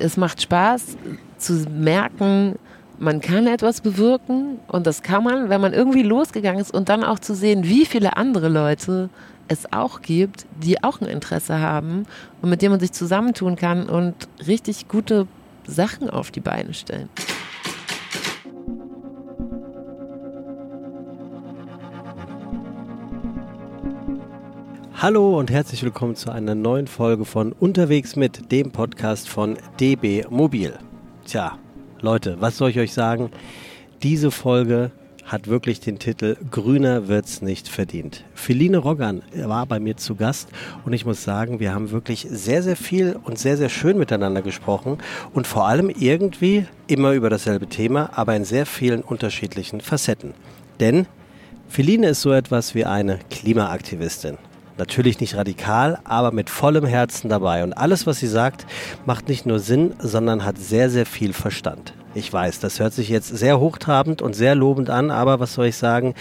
es macht Spaß zu merken, man kann etwas bewirken und das kann man, wenn man irgendwie losgegangen ist und dann auch zu sehen, wie viele andere Leute es auch gibt, die auch ein Interesse haben und mit denen man sich zusammentun kann und richtig gute Sachen auf die Beine stellen. Hallo und herzlich willkommen zu einer neuen Folge von Unterwegs mit dem Podcast von DB Mobil. Tja, Leute, was soll ich euch sagen? Diese Folge hat wirklich den Titel Grüner wird's nicht verdient. Feline Roggan war bei mir zu Gast und ich muss sagen, wir haben wirklich sehr, sehr viel und sehr, sehr schön miteinander gesprochen und vor allem irgendwie immer über dasselbe Thema, aber in sehr vielen unterschiedlichen Facetten. Denn Feline ist so etwas wie eine Klimaaktivistin. Natürlich nicht radikal, aber mit vollem Herzen dabei. Und alles, was sie sagt, macht nicht nur Sinn, sondern hat sehr, sehr viel Verstand. Ich weiß, das hört sich jetzt sehr hochtrabend und sehr lobend an, aber was soll ich sagen?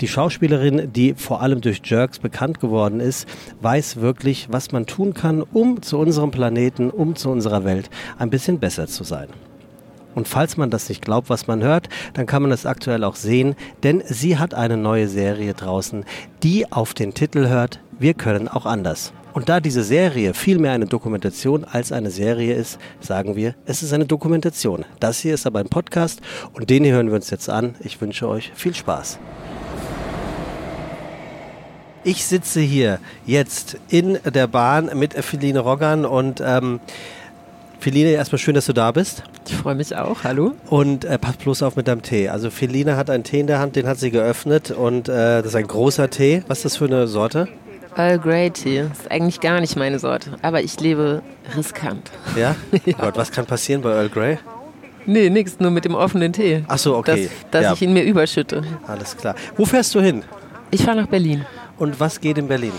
Die Schauspielerin, die vor allem durch Jerks bekannt geworden ist, weiß wirklich, was man tun kann, um zu unserem Planeten, um zu unserer Welt ein bisschen besser zu sein. Und falls man das nicht glaubt, was man hört, dann kann man das aktuell auch sehen, denn sie hat eine neue Serie draußen, die auf den Titel hört, wir können auch anders. Und da diese Serie viel mehr eine Dokumentation als eine Serie ist, sagen wir, es ist eine Dokumentation. Das hier ist aber ein Podcast und den hier hören wir uns jetzt an. Ich wünsche euch viel Spaß. Ich sitze hier jetzt in der Bahn mit Feline Roggan und ähm, Feline, erstmal schön, dass du da bist. Ich freue mich auch. Hallo. Und äh, pass bloß auf mit deinem Tee. Also Feline hat einen Tee in der Hand, den hat sie geöffnet und äh, das ist ein großer Tee. Was ist das für eine Sorte? Earl Grey Tee. Ist eigentlich gar nicht meine Sorte, aber ich lebe riskant. Ja? ja. Gott, was kann passieren bei Earl Grey? Nee, nichts, nur mit dem offenen Tee. Ach so, okay. Dass, dass ja. ich ihn mir überschütte. Alles klar. Wo fährst du hin? Ich fahre nach Berlin. Und was geht in Berlin?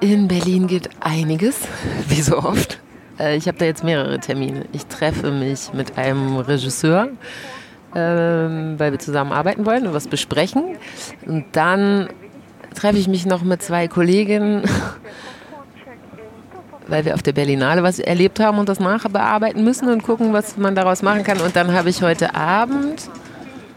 In Berlin geht einiges, wie so oft. Äh, ich habe da jetzt mehrere Termine. Ich treffe mich mit einem Regisseur, ähm, weil wir zusammen arbeiten wollen und was besprechen. Und dann treffe ich mich noch mit zwei Kolleginnen, weil wir auf der Berlinale was erlebt haben und das nachher bearbeiten müssen und gucken, was man daraus machen kann. Und dann habe ich heute Abend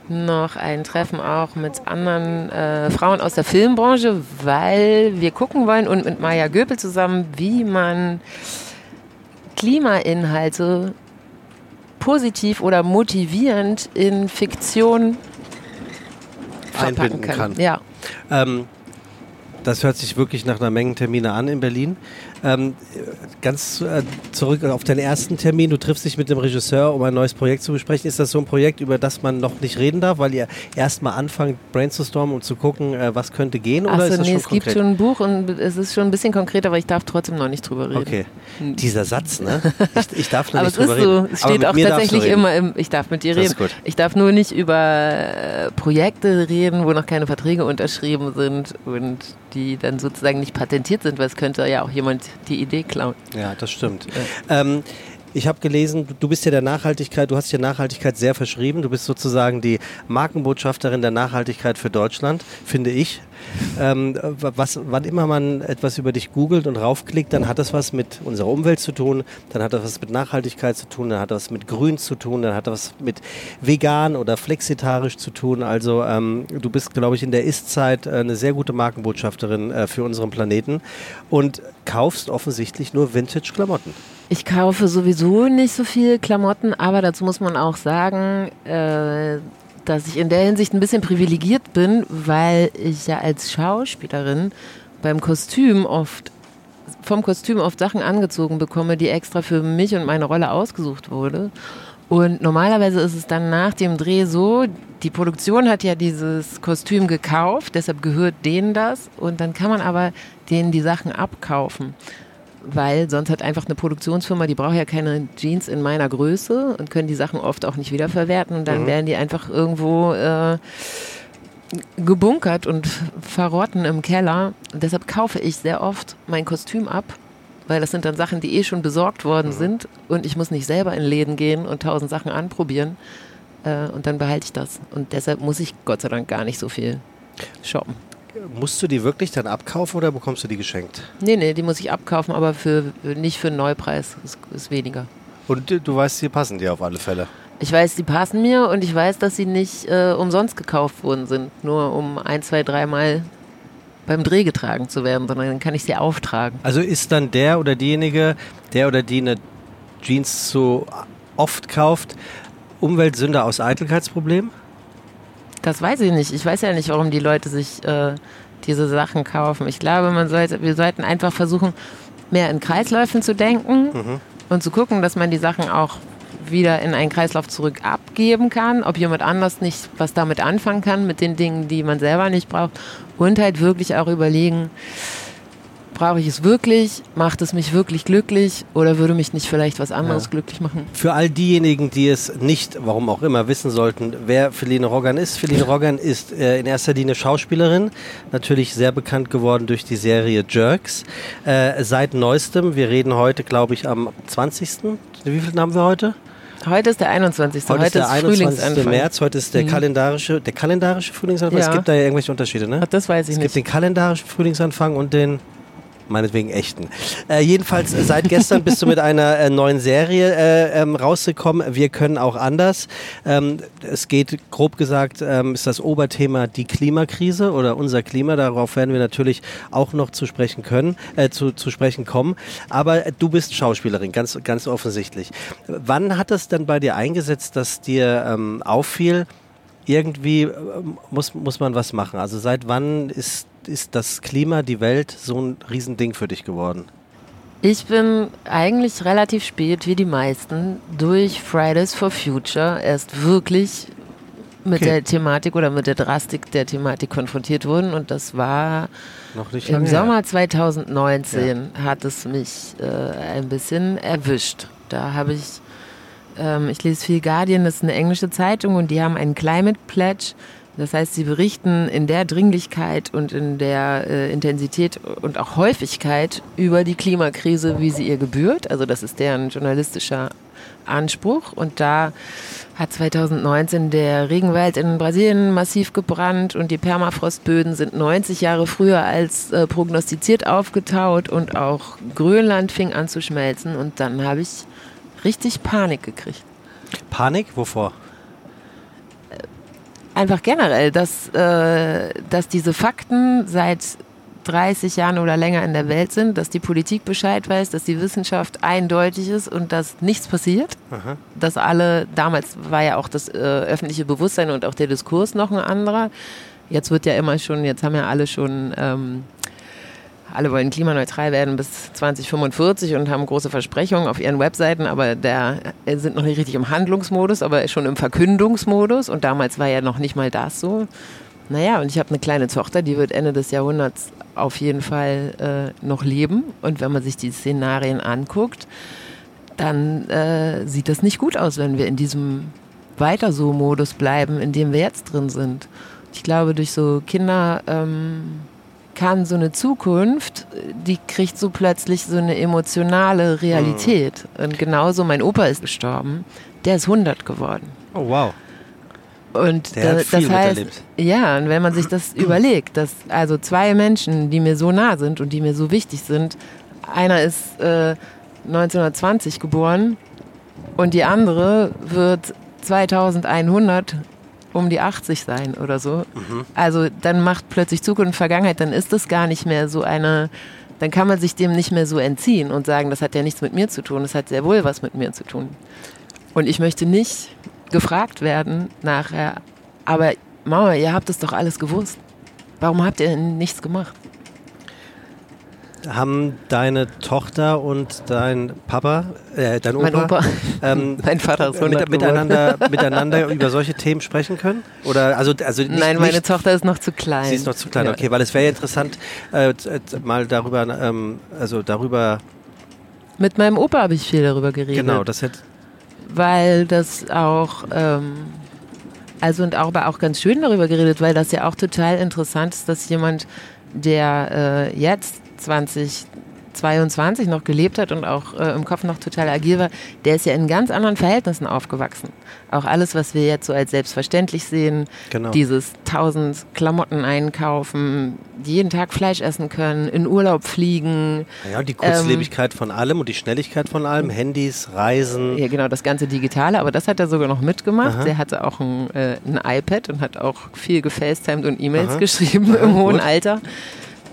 noch ein Treffen auch mit anderen äh, Frauen aus der Filmbranche, weil wir gucken wollen und mit Maya Göpel zusammen, wie man Klimainhalte positiv oder motivierend in Fiktion einbinden kann. kann. Ja. Ähm, das hört sich wirklich nach einer Menge Termine an in Berlin. Ähm, ganz äh, zurück auf deinen ersten Termin. Du triffst dich mit dem Regisseur, um ein neues Projekt zu besprechen. Ist das so ein Projekt, über das man noch nicht reden darf, weil ihr erstmal anfangt, brainstormen, um zu gucken, äh, was könnte gehen? Oder Achso, ist das nee, schon es konkret? gibt schon ein Buch und es ist schon ein bisschen konkreter, aber ich darf trotzdem noch nicht drüber reden. Okay. Dieser Satz, ne? Ich, ich darf noch nicht drüber ist so, reden. es steht auch tatsächlich immer im, ich darf mit dir reden. ist gut. Ich darf nur nicht über äh, Projekte reden, wo noch keine Verträge unterschrieben sind und die dann sozusagen nicht patentiert sind, weil es könnte ja auch jemand die Idee klauen. Ja, das stimmt. Ähm, ich habe gelesen, du bist ja der Nachhaltigkeit, du hast dir Nachhaltigkeit sehr verschrieben. Du bist sozusagen die Markenbotschafterin der Nachhaltigkeit für Deutschland, finde ich. Ähm, was, wann immer man etwas über dich googelt und raufklickt, dann hat das was mit unserer Umwelt zu tun, dann hat das was mit Nachhaltigkeit zu tun, dann hat das was mit Grün zu tun, dann hat das was mit vegan oder flexitarisch zu tun. Also ähm, du bist, glaube ich, in der Ist-Zeit äh, eine sehr gute Markenbotschafterin äh, für unseren Planeten und kaufst offensichtlich nur Vintage-Klamotten. Ich kaufe sowieso nicht so viel Klamotten, aber dazu muss man auch sagen, äh, dass ich in der Hinsicht ein bisschen privilegiert bin, weil ich ja als Schauspielerin beim Kostüm oft vom Kostüm oft Sachen angezogen bekomme, die extra für mich und meine Rolle ausgesucht wurde. Und normalerweise ist es dann nach dem Dreh so, die Produktion hat ja dieses Kostüm gekauft, deshalb gehört denen das und dann kann man aber denen die Sachen abkaufen weil sonst hat einfach eine Produktionsfirma, die braucht ja keine Jeans in meiner Größe und können die Sachen oft auch nicht wiederverwerten und dann mhm. werden die einfach irgendwo äh, gebunkert und verrotten im Keller. Und deshalb kaufe ich sehr oft mein Kostüm ab, weil das sind dann Sachen, die eh schon besorgt worden mhm. sind und ich muss nicht selber in Läden gehen und tausend Sachen anprobieren äh, und dann behalte ich das. Und deshalb muss ich Gott sei Dank gar nicht so viel shoppen. Musst du die wirklich dann abkaufen oder bekommst du die geschenkt? Nee, nee, die muss ich abkaufen, aber für, nicht für einen Neupreis. Ist, ist weniger. Und du weißt, sie passen dir auf alle Fälle. Ich weiß, die passen mir und ich weiß, dass sie nicht äh, umsonst gekauft worden sind, nur um ein, zwei, dreimal beim Dreh getragen zu werden, sondern dann kann ich sie auftragen. Also ist dann der oder diejenige, der oder die eine Jeans so oft kauft, Umweltsünder aus Eitelkeitsproblem? Das weiß ich nicht. Ich weiß ja nicht, warum die Leute sich äh, diese Sachen kaufen. Ich glaube, man sollte, wir sollten einfach versuchen, mehr in Kreisläufen zu denken mhm. und zu gucken, dass man die Sachen auch wieder in einen Kreislauf zurück abgeben kann, ob jemand anders nicht was damit anfangen kann, mit den Dingen, die man selber nicht braucht und halt wirklich auch überlegen, brauche ich es wirklich? Macht es mich wirklich glücklich? Oder würde mich nicht vielleicht was anderes ja. glücklich machen? Für all diejenigen, die es nicht, warum auch immer, wissen sollten, wer Feline Roggan ist. Feline Roggan ist äh, in erster Linie Schauspielerin, natürlich sehr bekannt geworden durch die Serie Jerks. Äh, seit neuestem, wir reden heute, glaube ich, am 20. Wie viel haben wir heute? Heute ist der 21. Heute, heute ist der 21. März, heute ist der mhm. kalendarische, der kalendarische Frühlingsanfang. Ja. Es gibt da ja irgendwelche Unterschiede, ne? Das weiß ich es nicht. Es gibt den kalendarischen Frühlingsanfang und den meinetwegen echten. Äh, jedenfalls äh, seit gestern bist du mit einer äh, neuen Serie äh, ähm, rausgekommen. Wir können auch anders. Ähm, es geht grob gesagt, ähm, ist das Oberthema die Klimakrise oder unser Klima. Darauf werden wir natürlich auch noch zu sprechen können, äh, zu, zu sprechen kommen. Aber du bist Schauspielerin, ganz, ganz offensichtlich. Wann hat es denn bei dir eingesetzt, dass dir ähm, auffiel, irgendwie äh, muss, muss man was machen? Also seit wann ist ist das Klima, die Welt so ein Riesending für dich geworden? Ich bin eigentlich relativ spät, wie die meisten, durch Fridays for Future erst wirklich mit okay. der Thematik oder mit der Drastik der Thematik konfrontiert worden. Und das war im Sommer 2019 ja. hat es mich äh, ein bisschen erwischt. Da habe ich, ähm, ich lese viel Guardian, das ist eine englische Zeitung und die haben einen Climate Pledge das heißt, sie berichten in der Dringlichkeit und in der äh, Intensität und auch Häufigkeit über die Klimakrise, wie sie ihr gebührt. Also das ist deren journalistischer Anspruch. Und da hat 2019 der Regenwald in Brasilien massiv gebrannt und die Permafrostböden sind 90 Jahre früher als äh, prognostiziert aufgetaut und auch Grönland fing an zu schmelzen. Und dann habe ich richtig Panik gekriegt. Panik? Wovor? Einfach generell, dass, äh, dass diese Fakten seit 30 Jahren oder länger in der Welt sind, dass die Politik Bescheid weiß, dass die Wissenschaft eindeutig ist und dass nichts passiert. Aha. Dass alle, damals war ja auch das äh, öffentliche Bewusstsein und auch der Diskurs noch ein anderer. Jetzt wird ja immer schon, jetzt haben ja alle schon ähm, alle wollen klimaneutral werden bis 2045 und haben große Versprechungen auf ihren Webseiten, aber der äh, sind noch nicht richtig im Handlungsmodus, aber schon im Verkündungsmodus. Und damals war ja noch nicht mal das so. Naja, und ich habe eine kleine Tochter, die wird Ende des Jahrhunderts auf jeden Fall äh, noch leben. Und wenn man sich die Szenarien anguckt, dann äh, sieht das nicht gut aus, wenn wir in diesem weiter so Modus bleiben, in dem wir jetzt drin sind. Ich glaube, durch so Kinder. Ähm, kann so eine Zukunft, die kriegt so plötzlich so eine emotionale Realität. Mhm. Und genauso, mein Opa ist gestorben, der ist 100 geworden. Oh, wow. Und da, das heißt, ja, und wenn man sich das überlegt, dass also zwei Menschen, die mir so nah sind und die mir so wichtig sind, einer ist äh, 1920 geboren und die andere wird 2100 um die 80 sein oder so. Mhm. Also dann macht plötzlich Zukunft Vergangenheit, dann ist das gar nicht mehr so eine, dann kann man sich dem nicht mehr so entziehen und sagen, das hat ja nichts mit mir zu tun, das hat sehr wohl was mit mir zu tun. Und ich möchte nicht gefragt werden nachher, aber Mama, ihr habt es doch alles gewusst. Warum habt ihr nichts gemacht? Haben deine Tochter und dein Papa, äh, dein Opa, mein, Opa. Ähm, mein Vater ist mit, miteinander, miteinander über solche Themen sprechen können? Oder also, also nicht, Nein, meine nicht, Tochter ist noch zu klein. Sie ist noch zu klein, ja. okay, weil es wäre interessant, äh, mal darüber, ähm, also darüber. Mit meinem Opa habe ich viel darüber geredet. Genau, das hätte. Weil das auch. Ähm, also und auch, aber auch ganz schön darüber geredet, weil das ja auch total interessant ist, dass jemand, der äh, jetzt 20, 22 noch gelebt hat und auch äh, im Kopf noch total agil war, der ist ja in ganz anderen Verhältnissen aufgewachsen. Auch alles, was wir jetzt so als selbstverständlich sehen, genau. dieses tausend Klamotten einkaufen, jeden Tag Fleisch essen können, in Urlaub fliegen. Ja, die Kurzlebigkeit ähm, von allem und die Schnelligkeit von allem, Handys, Reisen. Ja, genau, das ganze Digitale, aber das hat er sogar noch mitgemacht. Aha. Der hatte auch ein, äh, ein iPad und hat auch viel gefacetimed und E-Mails geschrieben Aha, im hohen gut. Alter.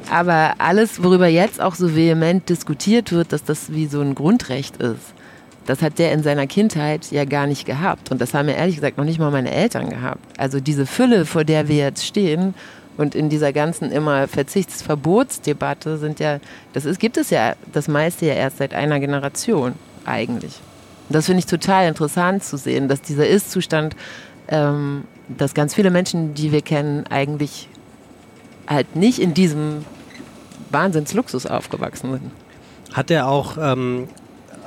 Aber alles, worüber jetzt auch so vehement diskutiert wird, dass das wie so ein Grundrecht ist, das hat der in seiner Kindheit ja gar nicht gehabt. Und das haben ja ehrlich gesagt noch nicht mal meine Eltern gehabt. Also diese Fülle, vor der wir jetzt stehen und in dieser ganzen immer Verzichtsverbotsdebatte sind ja, das ist, gibt es ja das meiste ja erst seit einer Generation eigentlich. Und das finde ich total interessant zu sehen, dass dieser Ist-Zustand, ähm, dass ganz viele Menschen, die wir kennen, eigentlich halt nicht in diesem Wahnsinnsluxus aufgewachsen sind. Hat er auch, ähm,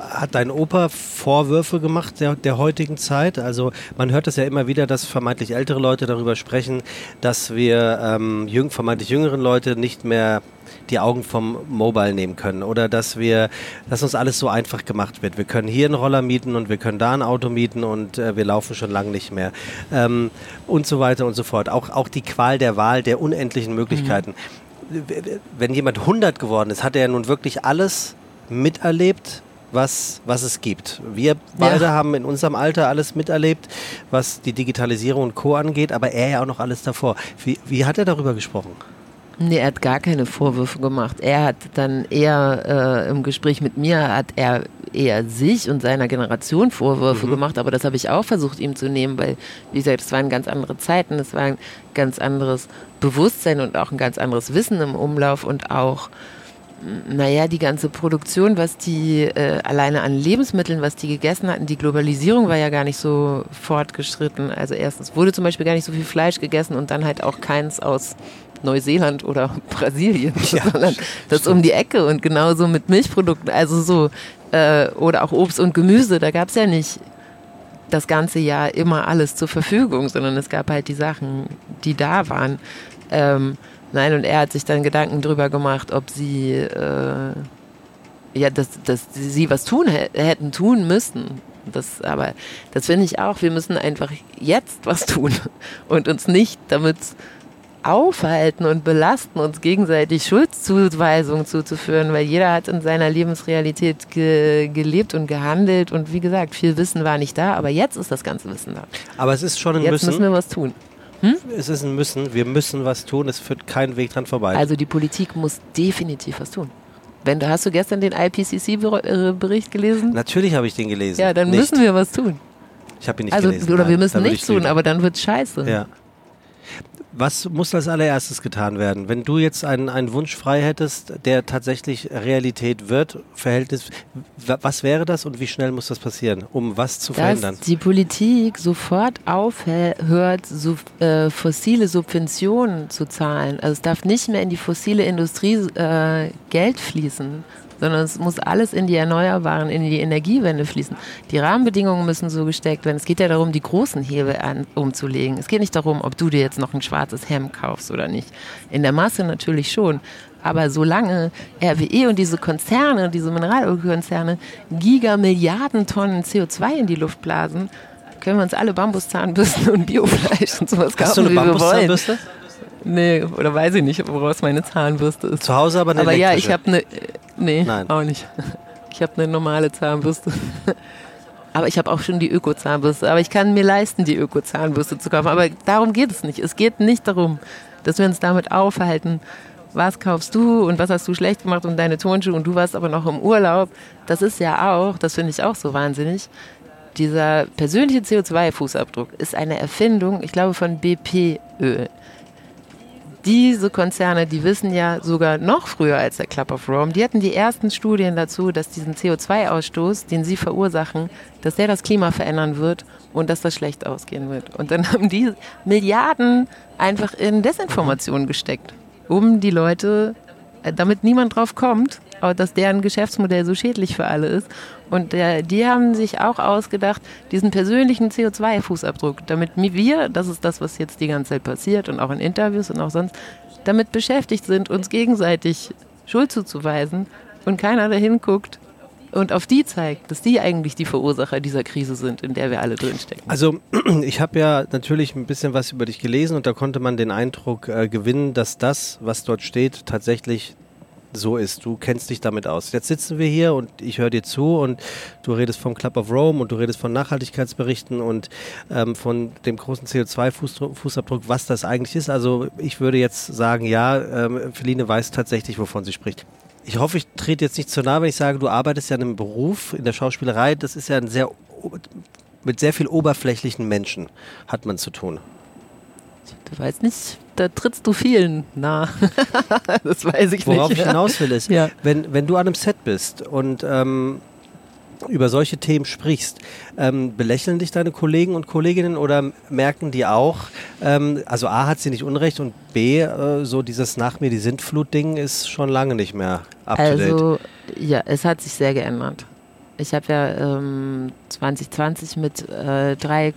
hat dein Opa Vorwürfe gemacht der, der heutigen Zeit? Also man hört es ja immer wieder, dass vermeintlich ältere Leute darüber sprechen, dass wir ähm, jüng, vermeintlich jüngeren Leute nicht mehr die Augen vom Mobile nehmen können oder dass wir, dass uns alles so einfach gemacht wird. Wir können hier einen Roller mieten und wir können da ein Auto mieten und äh, wir laufen schon lange nicht mehr ähm, und so weiter und so fort. Auch, auch die Qual der Wahl der unendlichen Möglichkeiten. Mhm wenn jemand 100 geworden ist, hat er ja nun wirklich alles miterlebt, was, was es gibt. Wir beide ja. haben in unserem Alter alles miterlebt, was die Digitalisierung und Co. angeht, aber er ja auch noch alles davor. Wie, wie hat er darüber gesprochen? Nee, er hat gar keine Vorwürfe gemacht. Er hat dann eher äh, im Gespräch mit mir, hat er eher sich und seiner Generation Vorwürfe mhm. gemacht, aber das habe ich auch versucht ihm zu nehmen, weil, wie gesagt, es waren ganz andere Zeiten, es war ein ganz anderes Bewusstsein und auch ein ganz anderes Wissen im Umlauf und auch naja, die ganze Produktion, was die äh, alleine an Lebensmitteln, was die gegessen hatten, die Globalisierung war ja gar nicht so fortgeschritten. Also erstens wurde zum Beispiel gar nicht so viel Fleisch gegessen und dann halt auch keins aus Neuseeland oder Brasilien, ja, sondern das stimmt. um die Ecke und genauso mit Milchprodukten, also so, äh, oder auch Obst und Gemüse, da gab es ja nicht das ganze Jahr immer alles zur Verfügung, sondern es gab halt die Sachen, die da waren. Ähm, nein, und er hat sich dann Gedanken drüber gemacht, ob sie äh, ja, dass, dass sie was tun hätten tun müssen. Das, aber das finde ich auch. Wir müssen einfach jetzt was tun und uns nicht damit aufhalten und belasten, uns gegenseitig Schuldzuweisungen zuzuführen, weil jeder hat in seiner Lebensrealität ge gelebt und gehandelt und wie gesagt, viel Wissen war nicht da, aber jetzt ist das ganze Wissen da. Aber es ist schon ein jetzt Müssen. Jetzt müssen wir was tun. Hm? Es ist ein Müssen, wir müssen was tun, es führt kein Weg dran vorbei. Also die Politik muss definitiv was tun. Wenn du, hast du gestern den IPCC-Bericht gelesen? Natürlich habe ich den gelesen. Ja, dann nicht. müssen wir was tun. Ich habe ihn nicht also, gelesen. Oder nein, wir müssen nichts tun, aber dann wird es scheiße. Ja. Was muss als allererstes getan werden? Wenn du jetzt einen, einen Wunsch frei hättest, der tatsächlich Realität wird, Verhältnis, was wäre das und wie schnell muss das passieren, um was zu Dass verändern? die Politik sofort aufhört, so, äh, fossile Subventionen zu zahlen. Also es darf nicht mehr in die fossile Industrie äh, Geld fließen sondern es muss alles in die Erneuerbaren, in die Energiewende fließen. Die Rahmenbedingungen müssen so gesteckt werden. Es geht ja darum, die großen Hebel an, umzulegen. Es geht nicht darum, ob du dir jetzt noch ein schwarzes Hemd kaufst oder nicht. In der Masse natürlich schon. Aber solange RWE und diese Konzerne, diese Mineralölkonzerne Gigamilliarden Tonnen CO2 in die Luft blasen, können wir uns alle Bambuszahnbürsten und Biofleisch und sowas kaufen, Hast du eine wie wir wollen. Nee, oder weiß ich nicht, woraus meine Zahnbürste ist. Zu Hause aber eine Aber ja, ich habe eine. Nee, Nein. auch nicht. Ich habe eine normale Zahnbürste. Aber ich habe auch schon die Öko-Zahnbürste. Aber ich kann mir leisten, die Öko-Zahnbürste zu kaufen. Aber darum geht es nicht. Es geht nicht darum, dass wir uns damit aufhalten, was kaufst du und was hast du schlecht gemacht und deine Turnschuhe und du warst aber noch im Urlaub. Das ist ja auch, das finde ich auch so wahnsinnig. Dieser persönliche CO2-Fußabdruck ist eine Erfindung, ich glaube, von BP-Öl diese Konzerne, die wissen ja sogar noch früher als der Club of Rome, die hatten die ersten Studien dazu, dass diesen CO2-Ausstoß, den sie verursachen, dass der das Klima verändern wird und dass das schlecht ausgehen wird. Und dann haben die Milliarden einfach in Desinformation gesteckt, um die Leute, damit niemand drauf kommt, dass deren Geschäftsmodell so schädlich für alle ist. Und der, die haben sich auch ausgedacht, diesen persönlichen CO2-Fußabdruck, damit wir, das ist das, was jetzt die ganze Zeit passiert und auch in Interviews und auch sonst, damit beschäftigt sind, uns gegenseitig Schuld zuzuweisen, und keiner dahin guckt und auf die zeigt, dass die eigentlich die Verursacher dieser Krise sind, in der wir alle drinstecken. Also ich habe ja natürlich ein bisschen was über dich gelesen und da konnte man den Eindruck äh, gewinnen, dass das, was dort steht, tatsächlich so ist. Du kennst dich damit aus. Jetzt sitzen wir hier und ich höre dir zu und du redest vom Club of Rome und du redest von Nachhaltigkeitsberichten und ähm, von dem großen CO2-Fußabdruck, was das eigentlich ist. Also ich würde jetzt sagen, ja, ähm, Feline weiß tatsächlich, wovon sie spricht. Ich hoffe, ich trete jetzt nicht zu nahe, wenn ich sage, du arbeitest ja in einem Beruf, in der Schauspielerei. Das ist ja ein sehr, mit sehr viel oberflächlichen Menschen hat man zu tun. Du weißt nicht, da trittst du vielen nah. das weiß ich Worauf nicht. Worauf ich hinaus will ist, ja. wenn, wenn du an einem Set bist und ähm, über solche Themen sprichst, ähm, belächeln dich deine Kollegen und Kolleginnen oder merken die auch, ähm, also A hat sie nicht unrecht und B, äh, so dieses Nach mir die Sintflut-Ding ist schon lange nicht mehr up to date. Also ja, es hat sich sehr geändert. Ich habe ja ähm, 2020 mit äh, drei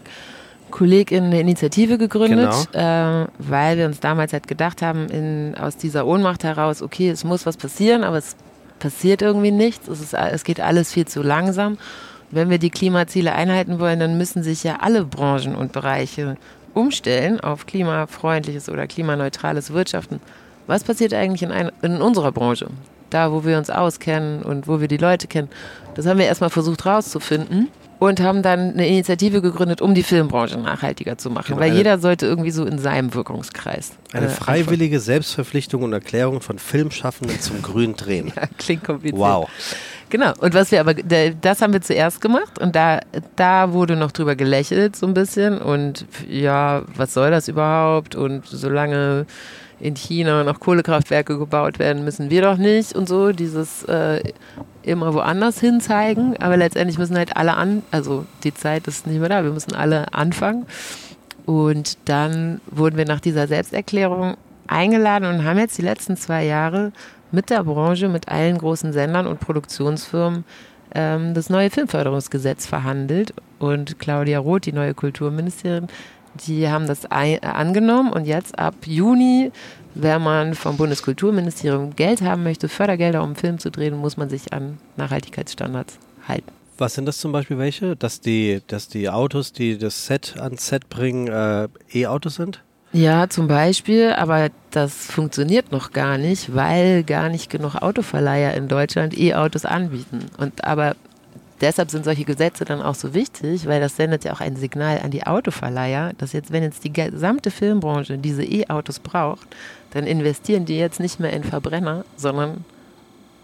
KollegInnen eine Initiative gegründet, genau. äh, weil wir uns damals halt gedacht haben, in, aus dieser Ohnmacht heraus, okay, es muss was passieren, aber es passiert irgendwie nichts. Es, ist, es geht alles viel zu langsam. Wenn wir die Klimaziele einhalten wollen, dann müssen sich ja alle Branchen und Bereiche umstellen auf klimafreundliches oder klimaneutrales Wirtschaften. Was passiert eigentlich in, ein, in unserer Branche? Da, wo wir uns auskennen und wo wir die Leute kennen. Das haben wir erstmal versucht rauszufinden und haben dann eine Initiative gegründet, um die Filmbranche nachhaltiger zu machen, genau, weil jeder sollte irgendwie so in seinem Wirkungskreis. Eine äh, freiwillige Selbstverpflichtung und Erklärung von Filmschaffenden zum grünen Drehen. Ja, klingt kompliziert. Wow. Genau, und was wir aber, das haben wir zuerst gemacht und da, da wurde noch drüber gelächelt so ein bisschen und ja, was soll das überhaupt und solange in China noch Kohlekraftwerke gebaut werden, müssen wir doch nicht und so, dieses äh, immer woanders hin zeigen, aber letztendlich müssen halt alle an, also die Zeit ist nicht mehr da, wir müssen alle anfangen. Und dann wurden wir nach dieser Selbsterklärung eingeladen und haben jetzt die letzten zwei Jahre mit der Branche, mit allen großen Sendern und Produktionsfirmen ähm, das neue Filmförderungsgesetz verhandelt. Und Claudia Roth, die neue Kulturministerin, die haben das angenommen und jetzt ab Juni wenn man vom Bundeskulturministerium Geld haben möchte, Fördergelder, um einen Film zu drehen, muss man sich an Nachhaltigkeitsstandards halten. Was sind das zum Beispiel welche? Dass die, dass die Autos, die das Set ans Set bringen, äh, E-Autos sind? Ja, zum Beispiel, aber das funktioniert noch gar nicht, weil gar nicht genug Autoverleiher in Deutschland E-Autos anbieten. Und aber deshalb sind solche Gesetze dann auch so wichtig, weil das sendet ja auch ein Signal an die Autoverleiher, dass jetzt, wenn jetzt die gesamte Filmbranche diese E-Autos braucht, dann investieren die jetzt nicht mehr in Verbrenner, sondern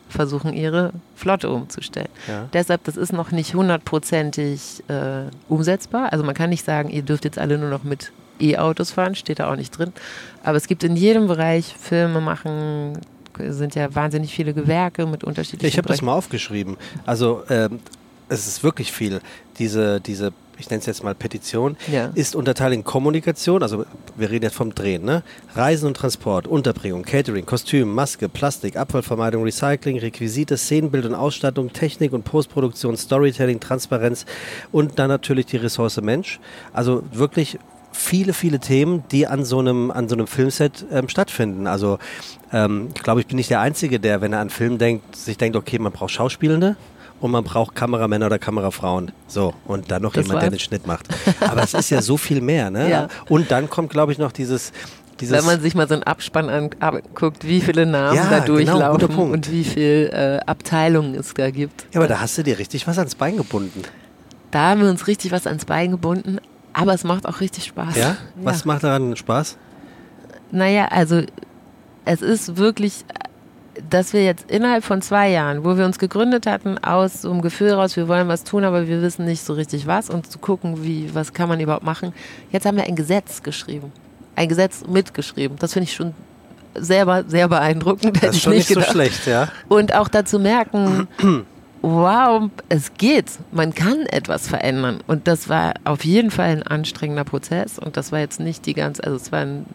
versuchen ihre Flotte umzustellen. Ja. Deshalb, das ist noch nicht hundertprozentig äh, umsetzbar. Also man kann nicht sagen, ihr dürft jetzt alle nur noch mit E-Autos fahren, steht da auch nicht drin. Aber es gibt in jedem Bereich Filme machen, sind ja wahnsinnig viele Gewerke mit unterschiedlichen. Ich habe das mal aufgeschrieben. Also ähm, es ist wirklich viel. Diese, diese ich nenne es jetzt mal Petition, ja. ist unterteilt in Kommunikation, also wir reden jetzt vom Drehen, ne? Reisen und Transport, Unterbringung, Catering, Kostüm, Maske, Plastik, Abfallvermeidung, Recycling, Requisite, Szenenbild und Ausstattung, Technik und Postproduktion, Storytelling, Transparenz und dann natürlich die Ressource Mensch. Also wirklich viele, viele Themen, die an so einem, an so einem Filmset ähm, stattfinden. Also ähm, ich glaube, ich bin nicht der Einzige, der, wenn er an Film denkt, sich denkt, okay, man braucht Schauspielende, und man braucht Kameramänner oder Kamerafrauen. So, und dann noch das jemand, war's. der den Schnitt macht. Aber es ist ja so viel mehr, ne? Ja. Und dann kommt, glaube ich, noch dieses. Dieses Wenn man sich mal so einen Abspann anguckt, wie viele Namen ja, da genau, durchlaufen genau, und wie viele äh, Abteilungen es da gibt. Ja, aber da hast du dir richtig was ans Bein gebunden. Da haben wir uns richtig was ans Bein gebunden, aber es macht auch richtig Spaß. Ja? Was ja. macht daran Spaß? Naja, also es ist wirklich dass wir jetzt innerhalb von zwei Jahren, wo wir uns gegründet hatten, aus so einem Gefühl raus, wir wollen was tun, aber wir wissen nicht so richtig was und zu gucken, wie, was kann man überhaupt machen. Jetzt haben wir ein Gesetz geschrieben. Ein Gesetz mitgeschrieben. Das finde ich schon selber sehr beeindruckend. Das ist schon nicht, nicht so schlecht, ja. Und auch dazu merken, wow, es geht. Man kann etwas verändern. Und das war auf jeden Fall ein anstrengender Prozess. Und das war jetzt nicht die ganze, also es war ein,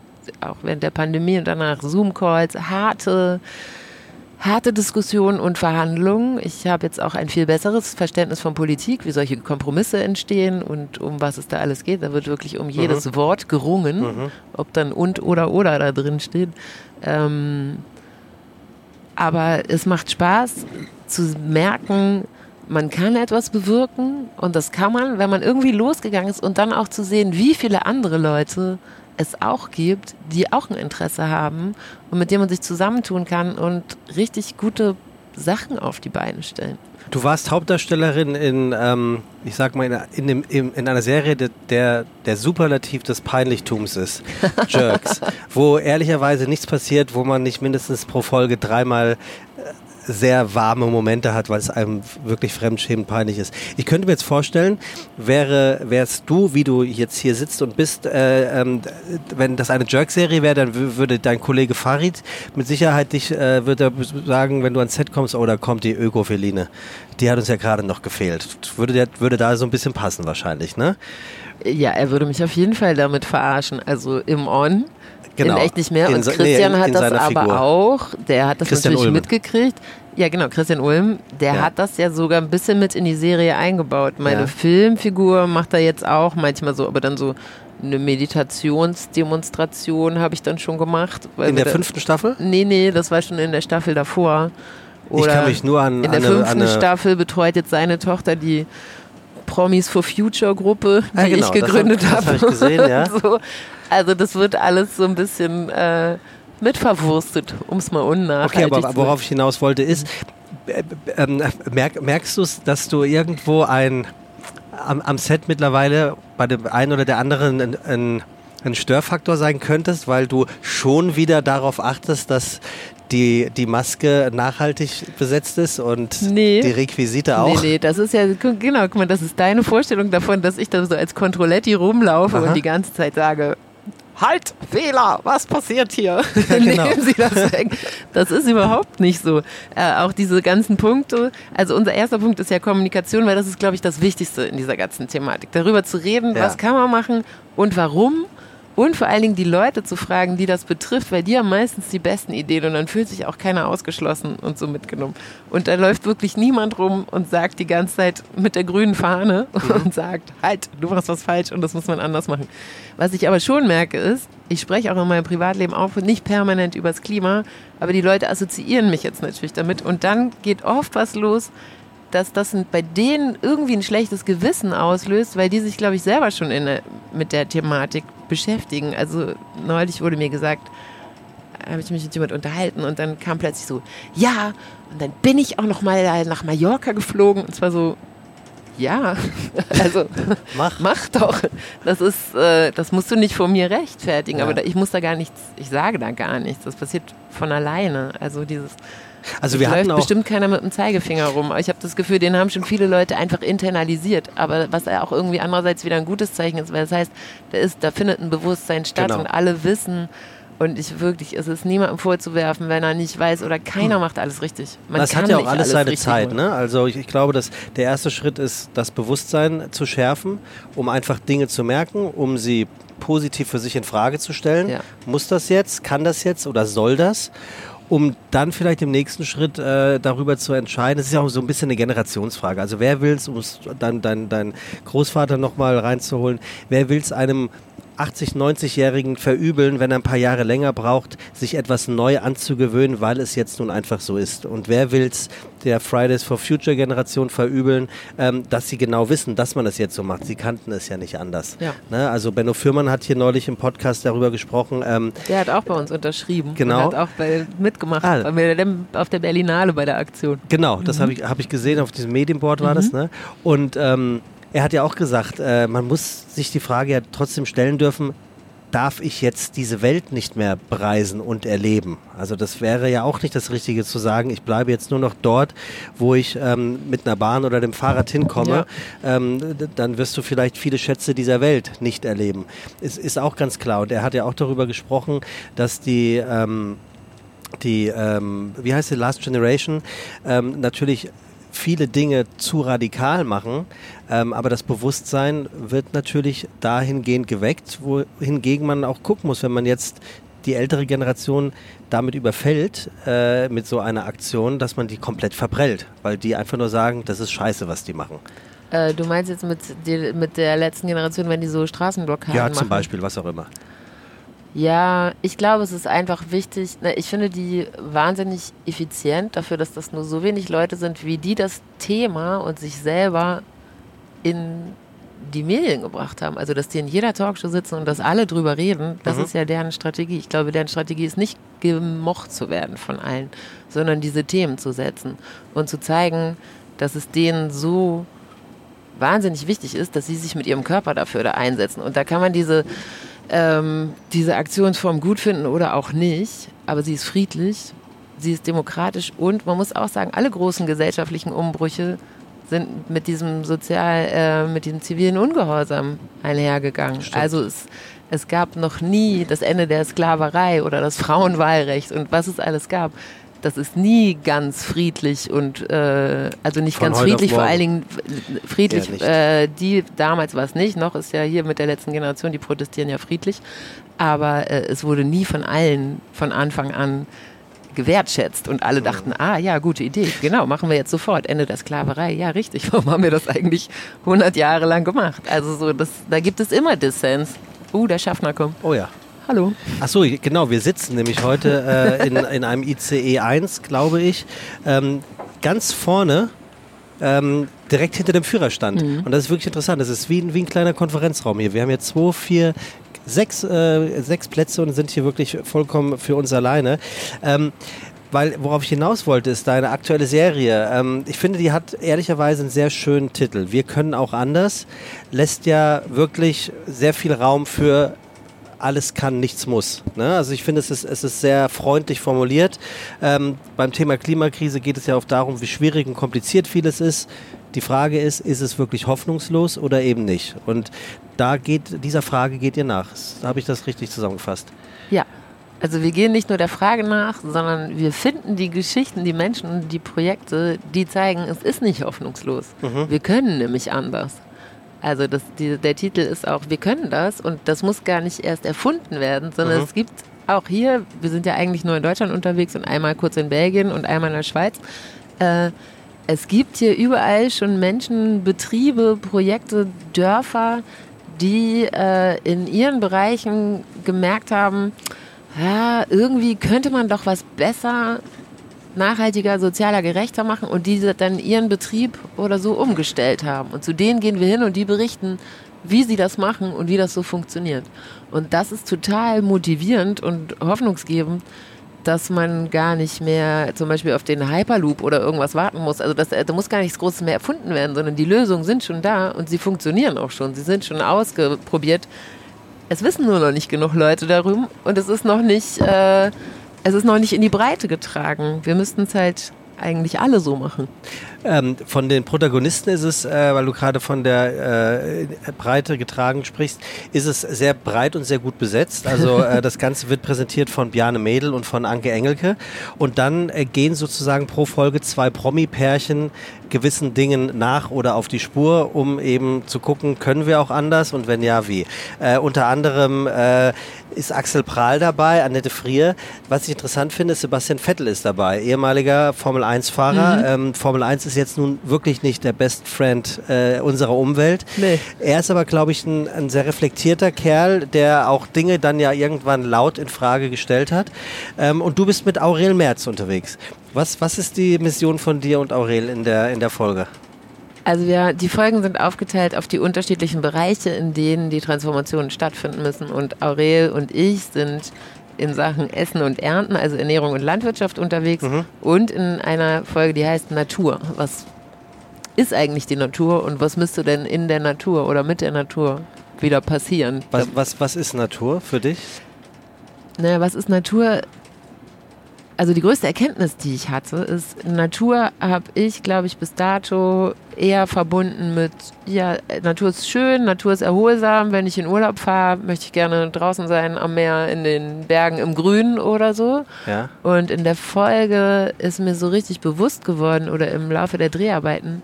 auch während der Pandemie und danach Zoom-Calls, harte harte Diskussionen und Verhandlungen. Ich habe jetzt auch ein viel besseres Verständnis von Politik, wie solche Kompromisse entstehen und um was es da alles geht. Da wird wirklich um jedes mhm. Wort gerungen, mhm. ob dann und oder oder da drin steht. Ähm, Aber es macht Spaß zu merken, man kann etwas bewirken und das kann man, wenn man irgendwie losgegangen ist und dann auch zu sehen, wie viele andere Leute es auch gibt, die auch ein Interesse haben und mit denen man sich zusammentun kann und richtig gute Sachen auf die Beine stellen. Du warst Hauptdarstellerin in, ähm, ich sag mal, in, in, dem, in, in einer Serie, der, der Superlativ des Peinlichtums ist, Jerks, wo ehrlicherweise nichts passiert, wo man nicht mindestens pro Folge dreimal sehr warme Momente hat, weil es einem wirklich fremdschämend peinlich ist. Ich könnte mir jetzt vorstellen, wäre, wärst du, wie du jetzt hier sitzt und bist, äh, ähm, wenn das eine Jerk-Serie wäre, dann würde dein Kollege Farid mit Sicherheit dich, äh, würde sagen, wenn du ans Set kommst, oh, da kommt die Ökofeline. Die hat uns ja gerade noch gefehlt. Würde, der, würde da so ein bisschen passen wahrscheinlich, ne? Ja, er würde mich auf jeden Fall damit verarschen. Also im On. Genau. In echt nicht mehr. In Und se- Christian nee, in- hat in das aber Figur. auch. Der hat das Christian natürlich Ulm. mitgekriegt. Ja, genau, Christian Ulm, der Ja. hat das ja sogar ein bisschen mit in die Serie eingebaut. Meine Ja. Filmfigur macht er jetzt auch manchmal so, aber dann so eine Meditationsdemonstration habe ich dann schon gemacht. In der fünften Staffel? Nee, nee, das war schon in der Staffel davor. ich Oder kann mich nur an, in der eine, fünften eine Staffel betreut jetzt seine Tochter die Promis for Future Gruppe, die Ah, genau, ich gegründet hab- habe. hab ich gesehen, ja. so. Also das wird alles so ein bisschen äh, mitverwurstet, um es mal Okay, unnachhaltig aber zu worauf ich hinaus wollte ist, äh, ähm, merk, merkst du es, dass du irgendwo ein am, am Set mittlerweile bei dem einen oder der anderen ein, ein, ein Störfaktor sein könntest, weil du schon wieder darauf achtest, dass die, die Maske nachhaltig besetzt ist und Nee. die Requisite auch. Nee, nee, das ist ja, genau, guck mal, das ist deine Vorstellung davon, dass ich da so als Controletti rumlaufe Aha. und die ganze Zeit sage, halt, Fehler, was passiert hier? genau. Nehmen Sie das weg. Das ist überhaupt nicht so. Äh, auch diese ganzen Punkte, also unser erster Punkt ist ja Kommunikation, weil das ist, glaube ich, das Wichtigste in dieser ganzen Thematik. Darüber zu reden, Ja. was kann man machen und warum. Und vor allen Dingen die Leute zu fragen, die das betrifft, weil die haben meistens die besten Ideen und dann fühlt sich auch keiner ausgeschlossen und so mitgenommen. Und da läuft wirklich niemand rum und sagt die ganze Zeit mit der grünen Fahne und sagt, halt, du machst was falsch und das muss man anders machen. Was ich aber schon merke ist, ich spreche auch in meinem Privatleben auch nicht permanent übers Klima, aber die Leute assoziieren mich jetzt natürlich damit und dann geht oft was los, dass das bei denen irgendwie ein schlechtes Gewissen auslöst, weil die sich, glaube ich, selber schon in der, mit der Thematik beschäftigen. Also neulich wurde mir gesagt, habe ich mich mit jemand unterhalten und dann kam plötzlich so, ja, und dann bin ich auch noch mal nach Mallorca geflogen und zwar so, ja, also Mach. mach doch. Das ist, äh, das musst du nicht vor mir rechtfertigen, Ja. aber da, ich muss da gar nichts, ich sage da gar nichts. Das passiert von alleine. Also dieses, Also wir läuft bestimmt keiner mit dem Zeigefinger rum. Ich habe das Gefühl, den haben schon viele Leute einfach internalisiert. Aber was auch irgendwie andererseits wieder ein gutes Zeichen ist, weil das heißt, da, ist, da findet ein Bewusstsein statt Genau. und alle wissen. Und ich wirklich, es ist niemandem vorzuwerfen, wenn er nicht weiß oder keiner macht alles richtig. Man das kann hat ja auch nicht alles seine Zeit. Ne? Also ich, ich glaube, dass der erste Schritt ist, das Bewusstsein zu schärfen, um einfach Dinge zu merken, um sie positiv für sich in Frage zu stellen. Ja. Muss das jetzt? Kann das jetzt? Oder soll das? Um dann vielleicht im nächsten Schritt äh, darüber zu entscheiden. Es ist ja auch so ein bisschen eine Generationsfrage. Also wer will es, um dann dein, dein Großvater nochmal reinzuholen, wer will es einem 80, 90-Jährigen verübeln, wenn er ein paar Jahre länger braucht, sich etwas neu anzugewöhnen, weil es jetzt nun einfach so ist. Und wer will es der Fridays for Future Generation verübeln, ähm, dass sie genau wissen, dass man es jetzt so macht. Sie kannten es ja nicht anders. Ja. Ne? Also Benno Fürmann hat hier neulich im Podcast darüber gesprochen. Ähm, Der hat auch bei uns unterschrieben. Genau. Und hat auch bei, mitgemacht Ah. auf der Berlinale bei der Aktion. Genau, das habe ich, hab ich gesehen, auf diesem Medienboard war das. Ne? Und ähm, er hat ja auch gesagt, äh, man muss sich die Frage ja trotzdem stellen dürfen, darf ich jetzt diese Welt nicht mehr bereisen und erleben? Also das wäre ja auch nicht das Richtige zu sagen, ich bleibe jetzt nur noch dort, wo ich ähm, mit einer Bahn oder dem Fahrrad hinkomme. Ähm, d- dann wirst du vielleicht viele Schätze dieser Welt nicht erleben. Es ist auch ganz klar. Und er hat ja auch darüber gesprochen, dass die... Ähm, die, ähm, wie heißt die, Last Generation, ähm, natürlich viele Dinge zu radikal machen, ähm, aber das Bewusstsein wird natürlich dahingehend geweckt, wohingegen man auch gucken muss, wenn man jetzt die ältere Generation damit überfällt, äh, mit so einer Aktion, dass man die komplett verprellt, weil die einfach nur sagen, das ist scheiße, was die machen. Äh, du meinst jetzt mit, die, mit der letzten Generation, wenn die so Straßenblockaden Ja, machen? zum Beispiel, was auch immer. Ja, ich glaube, es ist einfach wichtig. Na, ich finde die wahnsinnig effizient dafür, dass das nur so wenig Leute sind, wie die das Thema und sich selber in die Medien gebracht haben. Also, dass die in jeder Talkshow sitzen und dass alle drüber reden, das Mhm. ist ja deren Strategie. Ich glaube, deren Strategie ist nicht gemocht zu werden von allen, sondern diese Themen zu setzen und zu zeigen, dass es denen so wahnsinnig wichtig ist, dass sie sich mit ihrem Körper dafür da einsetzen. Und da kann man diese, ähm, diese Aktionsform gut finden oder auch nicht, aber sie ist friedlich, sie ist demokratisch und man muss auch sagen, alle großen gesellschaftlichen Umbrüche sind mit diesem sozial, äh, mit diesem zivilen Ungehorsam einhergegangen. Stimmt. Also es, es gab noch nie das Ende der Sklaverei oder das Frauenwahlrecht und was es alles gab. Das ist nie ganz friedlich und äh, also nicht Von ganz friedlich, vor allen Dingen äh, friedlich. Ja, äh, die damals war es nicht, noch ist ja hier mit der letzten Generation, die protestieren ja friedlich, aber äh, es wurde nie von allen von Anfang an gewertschätzt und alle dachten, ah ja, gute Idee, genau, machen wir jetzt sofort, Ende der Sklaverei, ja richtig, warum haben wir das eigentlich 100 Jahre lang gemacht? Also so, das, da gibt es immer Dissens. Uh, der Schaffner kommt. Oh ja. Hallo. Ach so, genau, wir sitzen nämlich heute äh, in, in einem ICE 1, glaube ich, ähm, ganz vorne, ähm, direkt hinter dem Führerstand. Und das ist wirklich interessant. Das ist wie, ein- wie ein kleiner Konferenzraum hier. Wir haben jetzt zwei, vier, sechs, äh, sechs Plätze und sind hier wirklich vollkommen für uns alleine. Ähm, weil, worauf ich hinaus wollte, ist deine aktuelle Serie. Ähm, ich finde, die hat ehrlicherweise einen sehr schönen Titel. Wir können auch anders. Lässt ja wirklich sehr viel Raum für alles kann, nichts muss. Ne? Also ich finde, es ist, es ist sehr freundlich formuliert. Ähm, beim Thema Klimakrise geht es ja auch darum, wie schwierig und kompliziert vieles ist. Die Frage ist, ist es wirklich hoffnungslos oder eben nicht? Und da geht, dieser Frage geht ihr nach. Habe ich das richtig zusammengefasst. Ja. Also wir gehen nicht nur der Frage nach, sondern wir finden die Geschichten, die Menschen die Projekte, die zeigen, es ist nicht hoffnungslos. Wir können nämlich anders. Also das, die, der Titel ist auch, wir können das und das muss gar nicht erst erfunden werden, sondern Mhm. es gibt auch hier, wir sind ja eigentlich nur in Deutschland unterwegs und einmal kurz in Belgien und einmal in der Schweiz. Äh, es gibt hier überall schon Menschen, Betriebe, Projekte, Dörfer, die äh, in ihren Bereichen gemerkt haben, ja, irgendwie könnte man doch was besser, nachhaltiger, sozialer, gerechter machen und die dann ihren Betrieb oder so umgestellt haben. Und zu denen gehen wir hin und die berichten, wie sie das machen und wie das so funktioniert. Und das ist total motivierend und hoffnungsgebend, dass man gar nicht mehr zum Beispiel auf den Hyperloop oder irgendwas warten muss. Also das, da muss gar nichts Großes mehr erfunden werden, sondern die Lösungen sind schon da und sie funktionieren auch schon. Sie sind schon ausprobiert. Es wissen nur noch nicht genug Leute darüber und es ist noch nicht, äh, es ist noch nicht in die Breite getragen. Wir müssten es halt eigentlich alle so machen. Ähm, von den Protagonisten ist es, äh, weil du gerade von der äh, Breite getragen sprichst, ist es sehr breit und sehr gut besetzt. Also äh, das Ganze wird präsentiert von Bjarne Mädel und von Anke Engelke. Und dann äh, gehen sozusagen pro Folge zwei Promi-Pärchen gewissen Dingen nach oder auf die Spur, um eben zu gucken, können wir auch anders und wenn ja, wie. Äh, unter anderem äh, ist Axel Prahl dabei, Annette Frier. Was ich interessant finde, ist Sebastian Vettel ist dabei, ehemaliger Formel-1-Fahrer. Ähm, Formel 1 ist jetzt nun wirklich nicht der Best Friend äh, unserer Umwelt. Nee. Er ist aber, glaube ich, ein, ein sehr reflektierter Kerl, der auch Dinge dann ja irgendwann laut in Frage gestellt hat. Ähm, und du bist mit Aurel Merz unterwegs. Was, was ist die Mission von dir und Aurel in der, in der Folge? Also wir, die Folgen sind aufgeteilt auf die unterschiedlichen Bereiche, in denen die Transformationen stattfinden müssen. Und Aurel und ich sind in Sachen Essen und Ernten, also Ernährung und Landwirtschaft unterwegs und in einer Folge, die heißt Natur. Was ist eigentlich die Natur und was müsste denn in der Natur oder mit der Natur wieder passieren? Was, was, was ist Natur für dich? Naja, was ist Natur? Also die größte Erkenntnis, die ich hatte, ist, Natur habe ich, glaube ich, bis dato eher verbunden mit, ja, Natur ist schön, Natur ist erholsam. Wenn ich in Urlaub fahre, möchte ich gerne draußen sein, am Meer, in den Bergen, im Grünen oder so. Ja. Und in der Folge ist mir so richtig bewusst geworden oder im Laufe der Dreharbeiten,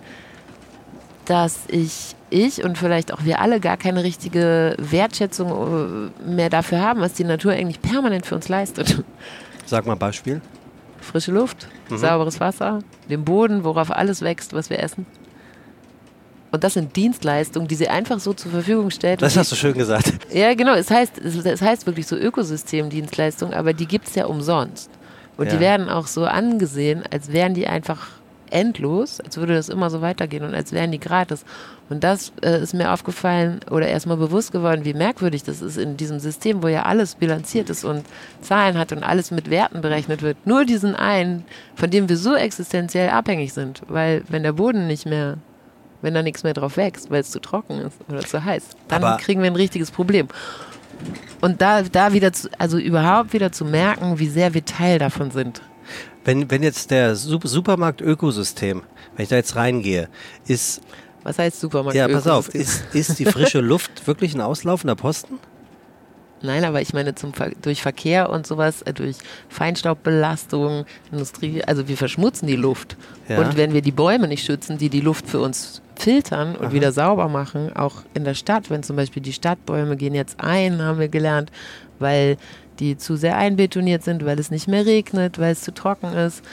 dass ich, ich und vielleicht auch wir alle gar keine richtige Wertschätzung äh, mehr dafür haben, was die Natur eigentlich permanent für uns leistet. Sag mal Beispiel. Frische Luft, sauberes Wasser, den Boden, worauf alles wächst, was wir essen. Und das sind Dienstleistungen, die sie einfach so zur Verfügung stellt. Das hast du schön gesagt. Ja, genau. Es heißt, es heißt wirklich so Ökosystemdienstleistungen, aber die gibt es ja umsonst. Und Ja. die werden auch so angesehen, als wären die einfach endlos, als würde das immer so weitergehen und als wären die gratis. Und das äh, ist mir aufgefallen oder erstmal bewusst geworden, wie merkwürdig das ist in diesem System, wo ja alles bilanziert ist und Zahlen hat und alles mit Werten berechnet wird. Nur diesen einen, von dem wir so existenziell abhängig sind. Weil wenn der Boden nicht mehr, wenn da nichts mehr drauf wächst, weil es zu trocken ist oder zu heiß, dann Aber- kriegen wir ein richtiges Problem. Und da, da wieder zu, also überhaupt wieder zu merken, wie sehr wir Teil davon sind. Wenn, wenn jetzt der Sup- Supermarkt-Ökosystem, wenn ich da jetzt reingehe, ist, Was heißt Supermarkt? ja, pass auf, ist, ist die frische Luft wirklich ein auslaufender Posten? Nein, aber ich meine zum Ver durch Verkehr und sowas, äh, durch Feinstaubbelastung, Industrie, also wir verschmutzen die Luft. Ja. Und wenn wir die Bäume nicht schützen, die die Luft für uns filtern und wieder sauber machen, auch in der Stadt, wenn zum Beispiel die Stadtbäume gehen jetzt ein, haben wir gelernt, weil die zu sehr einbetoniert sind, weil es nicht mehr regnet, weil es zu trocken ist,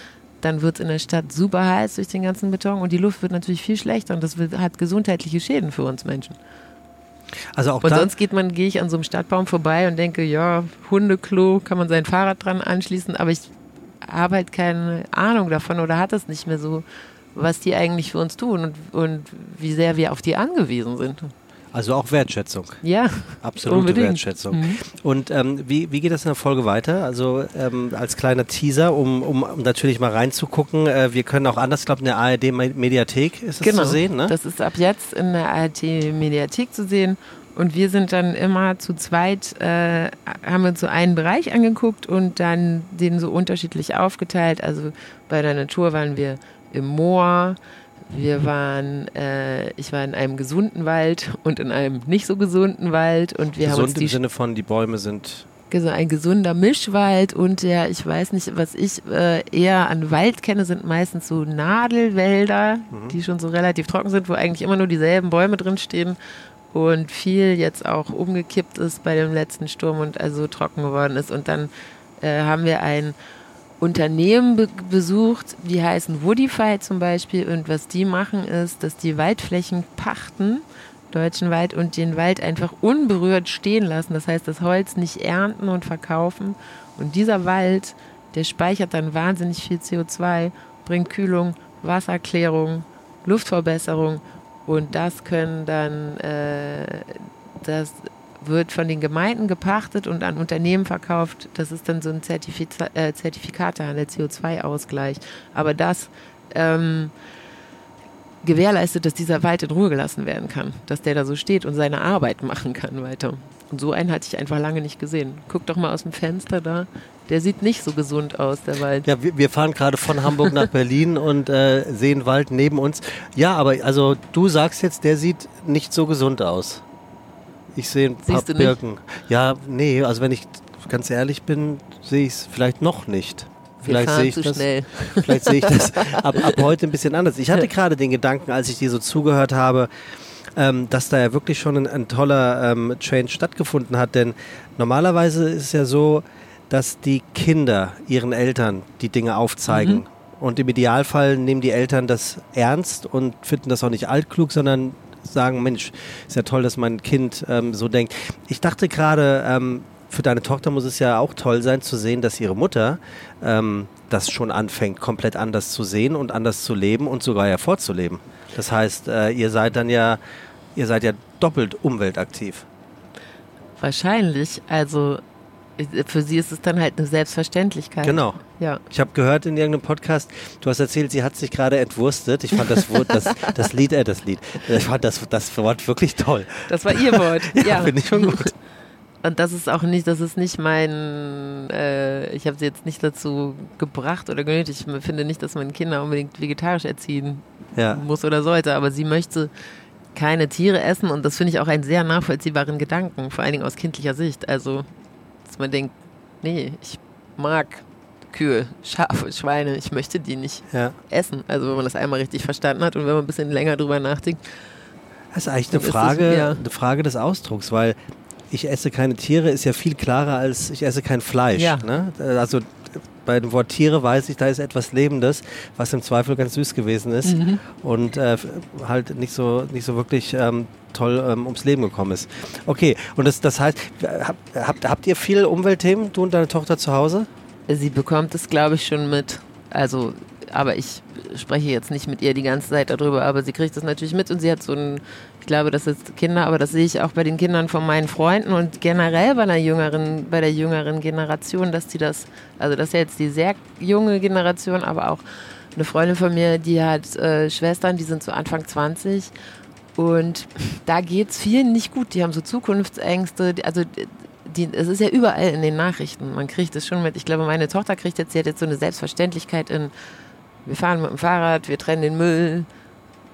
dann wird es in der Stadt super heiß durch den ganzen Beton und die Luft wird natürlich viel schlechter und das wird, hat gesundheitliche Schäden für uns Menschen. Also auch Und sonst geht man, gehe ich an so einem Stadtbaum vorbei und denke, ja, Hundeklo, kann man sein Fahrrad dran anschließen, aber ich habe halt keine Ahnung davon oder hat es nicht mehr so, was die eigentlich für uns tun und, und wie sehr wir auf die angewiesen sind. Also auch Wertschätzung, Ja, absolute Unbedingt. Wertschätzung. Mhm. Und ähm, wie, wie geht das in der Folge weiter? Also ähm, als kleiner Teaser, um, um um natürlich mal reinzugucken. Äh, wir können auch anders, ich glaube, in der ARD-Mediathek ist es genau. zu sehen, ne? Das ist ab jetzt in der ART-Mediathek zu sehen. Und wir sind dann immer zu zweit, äh, haben uns so einen Bereich angeguckt und dann den so unterschiedlich aufgeteilt. Also bei der Natur waren wir im Moor, wir waren, äh, ich war in einem gesunden Wald und in einem nicht so gesunden Wald und wir haben uns Gesund die im Sinne von, die Bäume sind ein gesunder Mischwald und der, ich weiß nicht, was ich äh, eher an Wald kenne, sind meistens so Nadelwälder, die schon so relativ trocken sind, wo eigentlich immer nur dieselben Bäume drin stehen und viel jetzt auch umgekippt ist bei dem letzten Sturm und also trocken geworden ist. Und dann äh, haben wir ein Unternehmen be besucht, die heißen Woodify zum Beispiel und was die machen ist, dass die Waldflächen pachten deutschen Wald und den Wald einfach unberührt stehen lassen. Das heißt, das Holz nicht ernten und verkaufen. Und dieser Wald, der speichert dann wahnsinnig viel CO2, bringt Kühlung, Wasserklärung, Luftverbesserung und das können dann, äh, das wird von den Gemeinden gepachtet und an Unternehmen verkauft. Das ist dann so ein Zertifiza äh, Zertifikatehandel, CO2-Ausgleich. Aber das ähm, gewährleistet, dass dieser Wald in Ruhe gelassen werden kann, dass der da so steht und seine Arbeit machen kann weiter. Und so einen hatte ich einfach lange nicht gesehen. Guck doch mal aus dem Fenster da. Der sieht nicht so gesund aus, der Wald. Ja, wir, wir fahren gerade von Hamburg nach Berlin und äh, sehen Wald neben uns. Ja, aber also du sagst jetzt, der sieht nicht so gesund aus. Ich sehe ein paar? Birken. Ja, nee, also wenn ich ganz ehrlich bin, sehe ich es vielleicht noch nicht. Vielleicht sehe ich das. Vielleicht sehe ich das ab, ab heute ein bisschen anders. Ich hatte gerade den Gedanken, als ich dir so zugehört habe, ähm, dass da ja wirklich schon ein, ein toller ähm, Change stattgefunden hat. Denn normalerweise ist es ja so, dass die Kinder ihren Eltern die Dinge aufzeigen. Mhm. Und im Idealfall nehmen die Eltern das ernst und finden das auch nicht altklug, sondern sagen, Mensch, ist ja toll, dass mein Kind ähm, so denkt. Ich dachte gerade, ähm, für deine Tochter muss es ja auch toll sein zu sehen, dass ihre Mutter ähm, das schon anfängt, komplett anders zu sehen und anders zu leben und sogar ja vorzuleben. Das heißt, äh, ihr seid dann ja, ihr seid ja doppelt umweltaktiv. Wahrscheinlich. Also für sie ist es dann halt eine Selbstverständlichkeit. Genau. Ja. Ich habe gehört in irgendeinem Podcast, du hast erzählt, sie hat sich gerade entwurstet. Ich fand das Wort, das, das Lied, äh, das Lied, ich fand das, das Wort wirklich toll. Das war ihr Wort. Ja, ja. finde ich schon gut. Und das ist auch nicht, das ist nicht mein, äh, ich habe sie jetzt nicht dazu gebracht oder genötigt. Ich finde nicht, dass man Kinder unbedingt vegetarisch erziehen Ja. muss oder sollte, aber sie möchte keine Tiere essen und das finde ich auch einen sehr nachvollziehbaren Gedanken, vor allen Dingen aus kindlicher Sicht. Also, man denkt, nee, ich mag Kühe, Schafe, Schweine, ich möchte die nicht Ja. essen. Also wenn man das einmal richtig verstanden hat und wenn man ein bisschen länger drüber nachdenkt, Das ist eigentlich eine ist es- Frage, ja. eine Frage des Ausdrucks, weil ich esse keine Tiere ist ja viel klarer als ich esse kein Fleisch. Ja. Ne? Also bei dem Wort Tiere weiß ich, da ist etwas Lebendes, was im Zweifel ganz süß gewesen ist Mhm. und äh, halt nicht so, nicht so wirklich ähm, toll ähm, ums Leben gekommen ist. Okay, und das, das heißt, habt, habt, habt ihr viele Umweltthemen, du und deine Tochter zu Hause? Sie bekommt es, glaube ich, schon mit. Also, aber ich spreche jetzt nicht mit ihr die ganze Zeit darüber, aber sie kriegt das natürlich mit und sie hat so ein, ich glaube, das ist Kinder, aber das sehe ich auch bei den Kindern von meinen Freunden und generell bei der jüngeren, bei der jüngeren Generation, dass die das, also das ist ja jetzt die sehr junge Generation, aber auch eine Freundin von mir, die hat äh, Schwestern, die sind so Anfang 20 und da geht es vielen nicht gut. Die haben so Zukunftsängste, also die, es ist ja überall in den Nachrichten. Man kriegt es schon mit. Ich glaube, meine Tochter kriegt jetzt, sie hat jetzt so eine Selbstverständlichkeit in, wir fahren mit dem Fahrrad, wir trennen den Müll,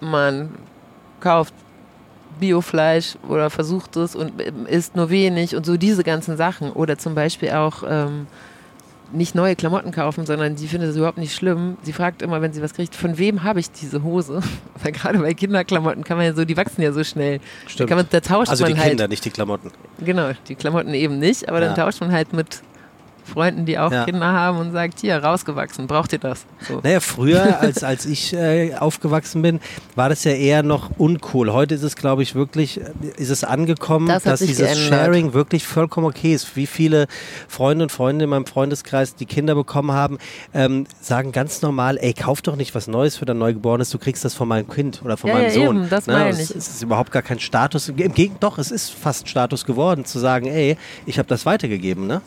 man kauft Biofleisch oder versucht es und ähm, isst nur wenig und so diese ganzen Sachen. Oder zum Beispiel auch ähm, nicht neue Klamotten kaufen, sondern sie findet es überhaupt nicht schlimm. Sie fragt immer, wenn sie was kriegt, von wem habe ich diese Hose? Weil gerade bei Kinderklamotten kann man ja so, die wachsen ja so schnell. Da, kann man, da tauscht Also man die halt. Kinder, nicht die Klamotten. Genau, die Klamotten eben nicht, aber dann Ja. tauscht man halt mit Freunden, die auch Ja. Kinder haben und sagt, hier, rausgewachsen, braucht ihr das? So. Naja, früher, als, als ich äh, aufgewachsen bin, war das ja eher noch uncool. Heute ist es, glaube ich, wirklich, äh, ist es angekommen, Das dass dieses geändert. Sharing wirklich vollkommen okay ist. Wie viele Freunde und Freunde in meinem Freundeskreis, die Kinder bekommen haben, ähm, sagen ganz normal, ey, kauf doch nicht was Neues für dein Neugeborenes, du kriegst das von meinem Kind oder von Ja, meinem ja, Sohn. eben, das Ne? meine Es, ich. es ist überhaupt gar kein Status. Im Gegenteil, doch, es ist fast Status geworden, zu sagen, ey, ich habe das weitergegeben. Ne?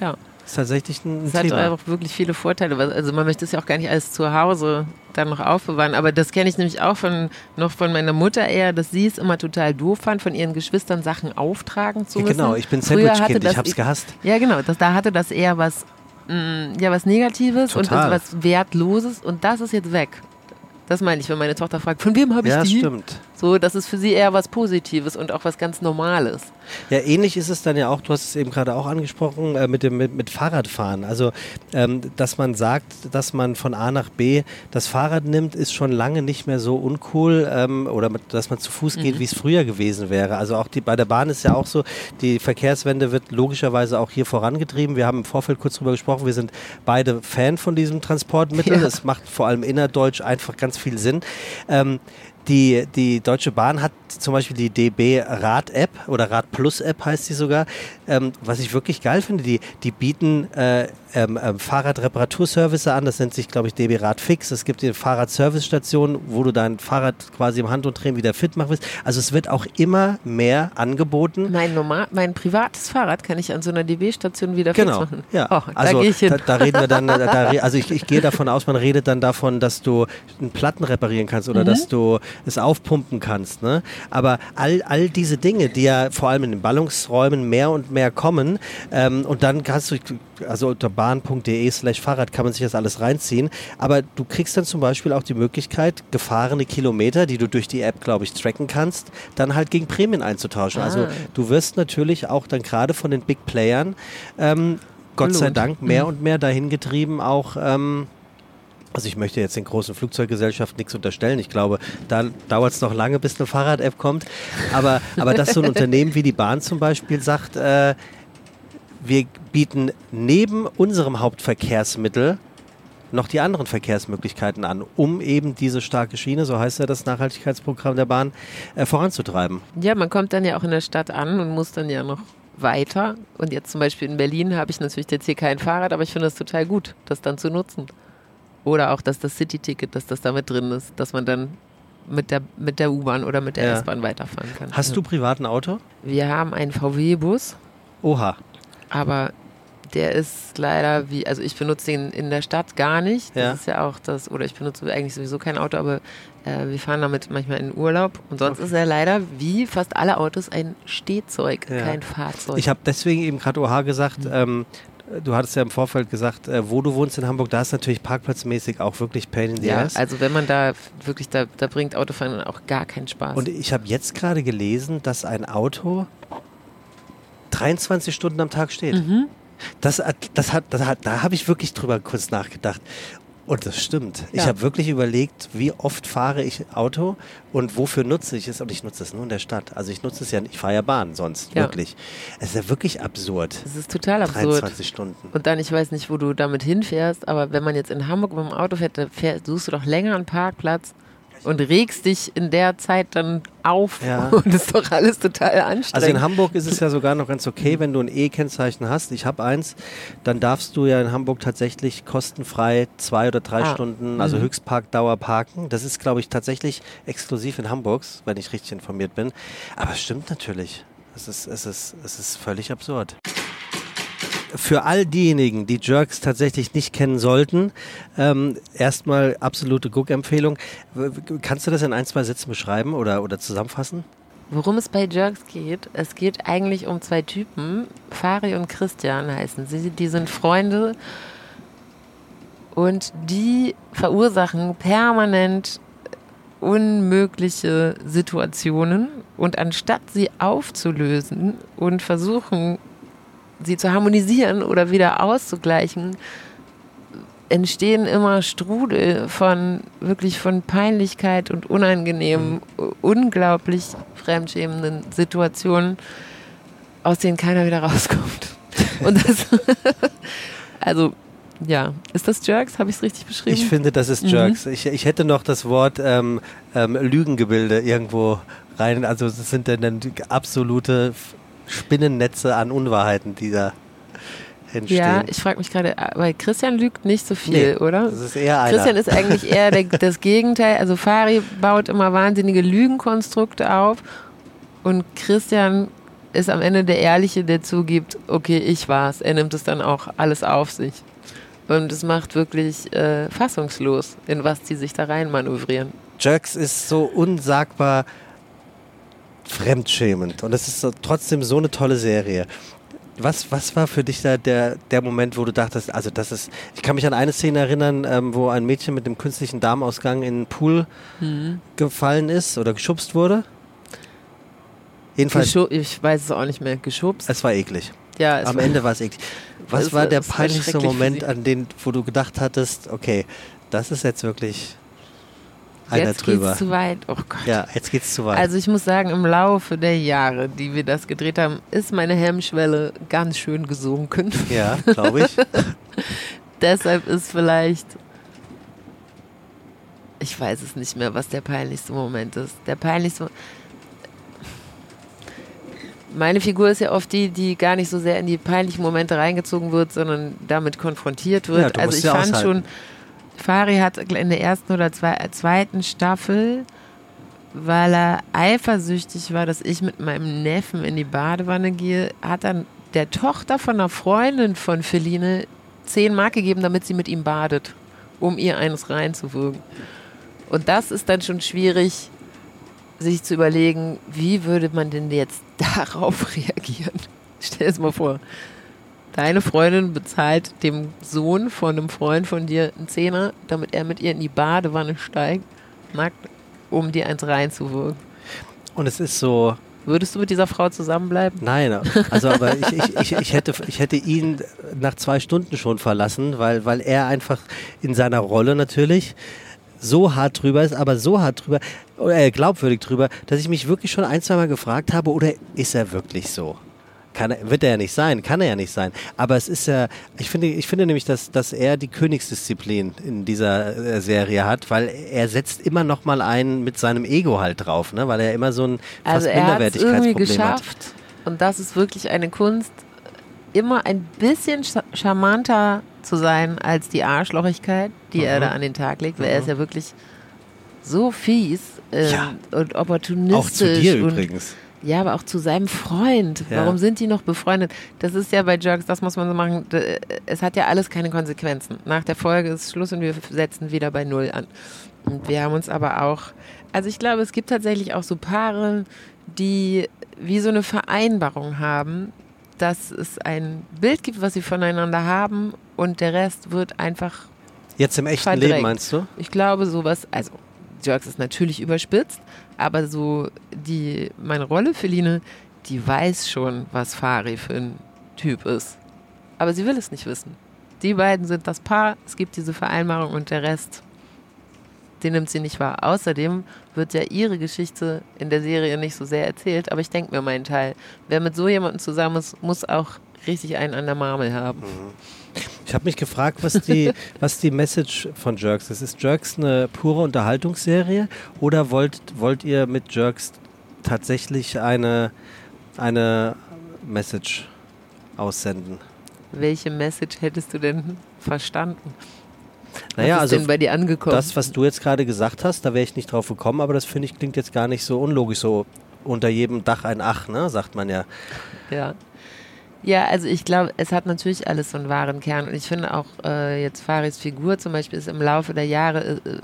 Ja. Ist tatsächlich ein Es hat auch wirklich viele Vorteile. Also man möchte es ja auch gar nicht alles zu Hause dann noch aufbewahren. Aber das kenne ich nämlich auch von, noch von meiner Mutter eher, dass sie es immer total doof fand, von ihren Geschwistern Sachen auftragen zu Ja, müssen. genau, ich bin Sandwich-Kind, ich hab's gehasst. Ja, genau. Das, da hatte das eher was, mh, ja, was Negatives Total. und was Wertloses. Und das ist jetzt weg. Das meine ich, wenn meine Tochter fragt, von wem habe ich Ja, die? stimmt. So, das ist für sie eher was Positives und auch was ganz Normales. Ja, ähnlich ist es dann ja auch, du hast es eben gerade auch angesprochen, äh, mit dem mit, mit Fahrradfahren. Also, ähm, dass man sagt, dass man von A nach B das Fahrrad nimmt, ist schon lange nicht mehr so uncool ähm, oder mit, dass man zu Fuß geht, wie es früher gewesen wäre. Also auch die, bei der Bahn ist ja auch so, die Verkehrswende wird logischerweise auch hier vorangetrieben. Wir haben im Vorfeld kurz drüber gesprochen, wir sind beide Fan von diesem Transportmittel. Ja. Es macht vor allem innerdeutsch einfach ganz viel Sinn. Ähm, die, die Deutsche Bahn hat zum Beispiel die DB Rad-App oder Rad Plus App heißt sie sogar, ähm, was ich wirklich geil finde. Die, die bieten äh, ähm, ähm, Fahrradreparaturservice an, das nennt sich, glaube ich, DB Rad Fix. Es gibt die Fahrradservicestation, wo du dein Fahrrad quasi im Handumdrehen wieder fit machen willst. Also es wird auch immer mehr angeboten. Mein, normal, mein privates Fahrrad kann ich an so einer DB-Station wieder Genau, fix machen. ja. Oh, also da. Da, da reden wir dann, da, also ich, ich gehe davon aus, man redet dann davon, dass du einen Platten reparieren kannst Mhm. oder dass du es aufpumpen kannst. Ne? Aber all, all diese Dinge, die ja vor allem in den Ballungsräumen mehr und mehr kommen, ähm, und dann kannst du, also unter bahn.de slash Fahrrad kann man sich das alles reinziehen, aber du kriegst dann zum Beispiel auch die Möglichkeit, gefahrene Kilometer, die du durch die App, glaube ich, tracken kannst, dann halt gegen Prämien einzutauschen. Also Ah. du wirst natürlich auch dann gerade von den Big Playern ähm, Gott sei. Dank mehr Mhm. und mehr dahin getrieben, auch ähm, also ich möchte jetzt den großen Flugzeuggesellschaften nichts unterstellen. Ich glaube, da dauert es noch lange, bis eine Fahrrad-App kommt. Aber, aber dass so ein Unternehmen wie die Bahn zum Beispiel sagt, äh, wir bieten neben unserem Hauptverkehrsmittel noch die anderen Verkehrsmöglichkeiten an, um eben diese starke Schiene, so heißt ja das Nachhaltigkeitsprogramm der Bahn, äh, voranzutreiben. Ja, man kommt dann ja auch in der Stadt an und muss dann ja noch weiter. Und jetzt zum Beispiel in Berlin habe ich natürlich jetzt hier kein Fahrrad, aber ich finde es total gut, das dann zu nutzen. Oder auch, dass das City-Ticket, dass das da mit drin ist, dass man dann mit der, mit der U-Bahn oder mit der Ja. S-Bahn weiterfahren kann. Hast du privat ein Auto? Wir haben einen VW-Bus, Oha. aber der ist leider wie, also ich benutze ihn in der Stadt gar nicht. Das Ja. ist ja auch das, oder ich benutze eigentlich sowieso kein Auto, aber äh, wir fahren damit manchmal in Urlaub. Und sonst ist er leider wie fast alle Autos ein Stehzeug, Ja. kein Fahrzeug. Ich habe deswegen eben gerade OH gesagt, ähm, du hattest ja im Vorfeld gesagt, äh, wo du wohnst in Hamburg, da ist natürlich parkplatzmäßig auch wirklich Pain in the ja, ass. also wenn man da wirklich, da, da bringt Autofahren auch gar keinen Spaß. Und ich habe jetzt gerade gelesen, dass ein Auto 23 Stunden am Tag steht. Mhm. Das, das hat, das hat, da habe ich wirklich drüber kurz nachgedacht. Und das stimmt. Ich Ja. habe wirklich überlegt, wie oft fahre ich Auto und wofür nutze ich es. Und ich nutze es nur in der Stadt. Also ich nutze es ja, nicht- ich fahre ja Bahn sonst, Ja. wirklich. Es ist ja wirklich absurd. Das ist total absurd. 23 Stunden. Und dann, ich weiß nicht, wo du damit hinfährst, aber wenn man jetzt in Hamburg mit dem Auto fährt, dann fähr, suchst du doch länger einen Parkplatz und regst dich in der Zeit dann auf. Ja. Und ist doch alles total anstrengend. Also in Hamburg ist es ja sogar noch ganz okay, wenn du ein E-Kennzeichen hast. Ich habe eins, dann darfst du ja in Hamburg tatsächlich kostenfrei zwei oder drei Ah. Stunden, also Mhm. Höchstparkdauer parken. Das ist, glaube ich, tatsächlich exklusiv in Hamburgs, wenn ich richtig informiert bin. Aber es stimmt natürlich. Es ist, es ist, es ist völlig absurd. Für all diejenigen, die Jerks tatsächlich nicht kennen sollten, ähm, erstmal absolute Guck-Empfehlung. Kannst du das in ein, zwei Sätzen beschreiben oder, oder zusammenfassen? Worum es bei Jerks geht, es geht eigentlich um zwei Typen. Fari und Christian heißen sie. Die sind Freunde und die verursachen permanent unmögliche Situationen. Und anstatt sie aufzulösen und versuchen, sie zu harmonisieren oder wieder auszugleichen, entstehen immer Strudel von wirklich von Peinlichkeit und unangenehmen, unglaublich fremdschämenden Situationen, aus denen keiner wieder rauskommt. Und das, also, ja, ist das Jerks? Habe ich es richtig beschrieben? Ich finde, das ist Mhm. Jerks. Ich, ich hätte noch das Wort ähm, ähm, Lügengebilde irgendwo rein. Also das sind dann, dann absolute Spinnennetze an Unwahrheiten, die da entstehen. ja, ich frage mich gerade, weil Christian lügt nicht so viel, Nee, oder? Das ist eher einer. Christian ist eigentlich eher der, das Gegenteil. Also Fari baut immer wahnsinnige Lügenkonstrukte auf und Christian ist am Ende der Ehrliche, der zugibt, okay, ich war's. Er nimmt es dann auch alles auf sich. Und es macht wirklich äh, fassungslos, in was die sich da rein manövrieren. Jerks ist so unsagbar fremdschämend und es ist trotzdem so eine tolle Serie. Was, was war für dich da der, der Moment, wo du dachtest, also das ist, ich kann mich an eine Szene erinnern, ähm, wo ein Mädchen mit dem künstlichen Darmausgang in den Pool Mhm. gefallen ist oder geschubst wurde? Jedenfalls, Geschu ich weiß es auch nicht mehr. Geschubst? es war eklig. Ja, Am Ende war es eklig. Was war der peinlichste Moment, an den, wo du gedacht hattest, okay, das ist jetzt wirklich einer Jetzt drüber. geht's zu weit. Oh Gott. Ja, jetzt geht's zu weit. Also ich muss sagen, im Laufe der Jahre, die wir das gedreht haben, ist meine Hemmschwelle ganz schön gesunken. ja, glaube ich. Deshalb ist vielleicht, ich weiß es nicht mehr, was der peinlichste Moment ist. Der peinlichste Meine Figur ist ja oft die, die gar nicht so sehr in die peinlichen Momente reingezogen wird, sondern damit konfrontiert wird. Ja, du also musst ich ja fand aushalten. schon, Fari hat in der ersten oder äh, zweiten Staffel, weil er eifersüchtig war, dass ich mit meinem Neffen in die Badewanne gehe, hat dann der Tochter von einer Freundin von Feline 10 Mark gegeben, damit sie mit ihm badet, um ihr eines reinzuwirken. Und das ist dann schon schwierig, sich zu überlegen, wie würde man denn jetzt darauf reagieren? Stell es mal vor. Deine Freundin bezahlt dem Sohn von einem Freund von dir einen Zehner, damit er mit ihr in die Badewanne steigt, nackt, um dir eins reinzuwirken. Und es ist so, Würdest du mit dieser Frau zusammenbleiben? nein, also aber ich, ich, ich, ich, hätte, ich hätte ihn nach zwei Stunden schon verlassen, weil, weil er einfach in seiner Rolle natürlich so hart drüber ist, aber so hart drüber, oder äh, glaubwürdig drüber, dass ich mich wirklich schon ein, zwei Mal gefragt habe, oder ist er wirklich so? Kann er, wird er ja nicht sein, kann er ja nicht sein. Aber es ist ja, ich finde, ich finde nämlich, dass, dass er die Königsdisziplin in dieser äh, Serie hat, weil er setzt immer noch mal ein mit seinem Ego halt drauf, ne? weil er immer so ein fast Also er irgendwie Minderwertigkeitsproblem hat. geschafft, und das ist wirklich eine Kunst, immer ein bisschen charmanter zu sein als die Arschlochigkeit, die er Mhm. da an den Tag legt, weil er ist ja wirklich so fies ähm, Ja. und opportunistisch. Auch zu dir übrigens. Ja, aber auch zu seinem Freund. Ja. Warum sind die noch befreundet? Das ist ja bei Jerks, das muss man so machen. d- Es hat ja alles keine Konsequenzen. Nach der Folge ist Schluss und wir setzen wieder bei Null an. Und wir haben uns aber auch, also ich glaube, es gibt tatsächlich auch so Paare, die wie so eine Vereinbarung haben, dass es ein Bild gibt, was sie voneinander haben und der Rest wird einfach Jetzt im echten verdrängt. Leben meinst du? ich glaube, sowas, also Jerks ist natürlich überspitzt, aber so die, meine Rolle, Feline, die weiß schon, was Fari für ein Typ ist. Aber sie will es nicht wissen. Die beiden sind das Paar, es gibt diese Vereinbarung und der Rest, den nimmt sie nicht wahr. Außerdem wird ja ihre Geschichte in der Serie nicht so sehr erzählt, aber ich denke mir meinen Teil. Wer mit so jemandem zusammen ist, muss auch richtig einen an der Marmel haben. Ich habe mich gefragt, was die, was die Message von Jerks ist. Ist Jerks eine pure Unterhaltungsserie oder wollt, wollt ihr mit Jerks tatsächlich eine, eine Message aussenden? Welche Message hättest du denn verstanden? Naja, was ist also denn bei dir angekommen? das, was du jetzt gerade gesagt hast, da wäre ich nicht drauf gekommen, aber das finde ich klingt jetzt gar nicht so unlogisch. So unter jedem Dach ein Ach, ne, sagt man ja. Ja. Ja, also ich glaube, es hat natürlich alles so einen wahren Kern. Und ich finde auch äh, jetzt Faris Figur zum Beispiel ist im Laufe der Jahre äh,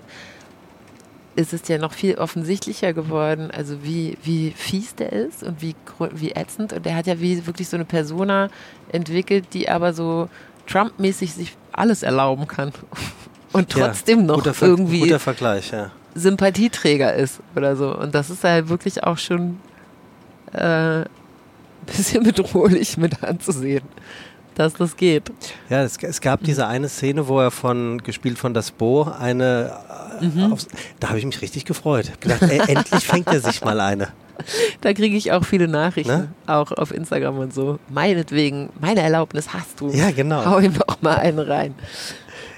ist es ja noch viel offensichtlicher geworden, also wie, wie fies der ist und wie, wie ätzend. Und der hat ja wie wirklich so eine Persona entwickelt, die aber so Trump-mäßig sich alles erlauben kann. Und trotzdem ja, noch guter Ver irgendwie Guter Vergleich, ja. Sympathieträger ist oder so. Und das ist halt wirklich auch schon äh, bisschen bedrohlich mit anzusehen, dass das geht. Ja, es, es gab diese eine Szene, wo er von, gespielt von Das Bo, eine, äh, aufs, da habe ich mich richtig gefreut. Gedacht, ey, endlich fängt er sich mal eine. Da kriege ich auch viele Nachrichten, Ne? auch auf Instagram und so. Meinetwegen, meine Erlaubnis hast du. Ja, genau. Hau ihm auch mal einen rein.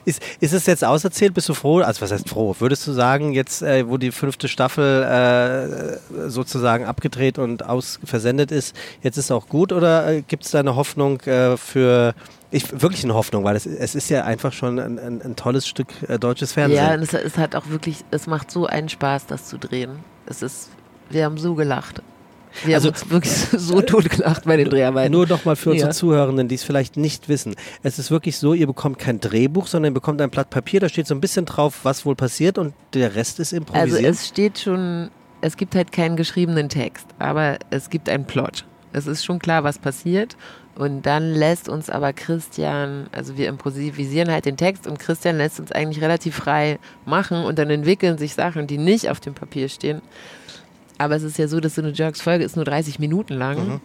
Ist, ist es jetzt auserzählt? Bist du froh? Also was heißt froh? Würdest du sagen, jetzt, äh, wo die fünfte Staffel äh, sozusagen abgedreht und aus versendet ist, jetzt ist auch gut oder äh, gibt es da eine Hoffnung äh, für, ich, wirklich eine Hoffnung, weil es, es ist ja einfach schon ein, ein, ein tolles Stück äh, deutsches Fernsehen. Ja, und es, es hat auch wirklich, es macht so einen Spaß, das zu drehen. Es ist, wir haben so gelacht. Wir Also- wirklich so tot gelacht bei den Dreharbeiten. Nur noch mal für unsere Ja. Zuhörenden, die es vielleicht nicht wissen. Es ist wirklich so, ihr bekommt kein Drehbuch, sondern ihr bekommt ein Blatt Papier, da steht so ein bisschen drauf, was wohl passiert und der Rest ist Also improvisiert. es steht schon, es gibt halt keinen geschriebenen Text, aber es gibt einen Plot. Es ist schon klar, was passiert. Und dann lässt uns aber Christian, also wir improvisieren halt den Text und Christian lässt uns eigentlich relativ frei machen und dann entwickeln sich Sachen, die nicht auf dem Papier stehen. Aber es ist ja so, dass so eine Jerks-Folge ist nur 30 Minuten lang. Mhm.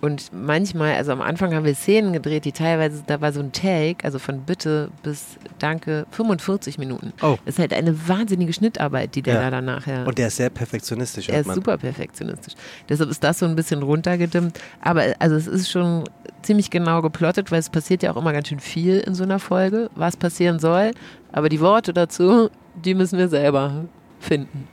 Und manchmal, also am Anfang haben wir Szenen gedreht, die teilweise, da war so ein Take, also von Bitte bis Danke, 45 Minuten. Oh. Das ist halt eine wahnsinnige Schnittarbeit, die der Ja. da dann nachher. und der ist sehr perfektionistisch. er ist man. super perfektionistisch. Deshalb ist das so ein bisschen runtergedimmt. Aber also es ist schon ziemlich genau geplottet, weil es passiert ja auch immer ganz schön viel in so einer Folge, was passieren soll. Aber die Worte dazu, die müssen wir selber finden.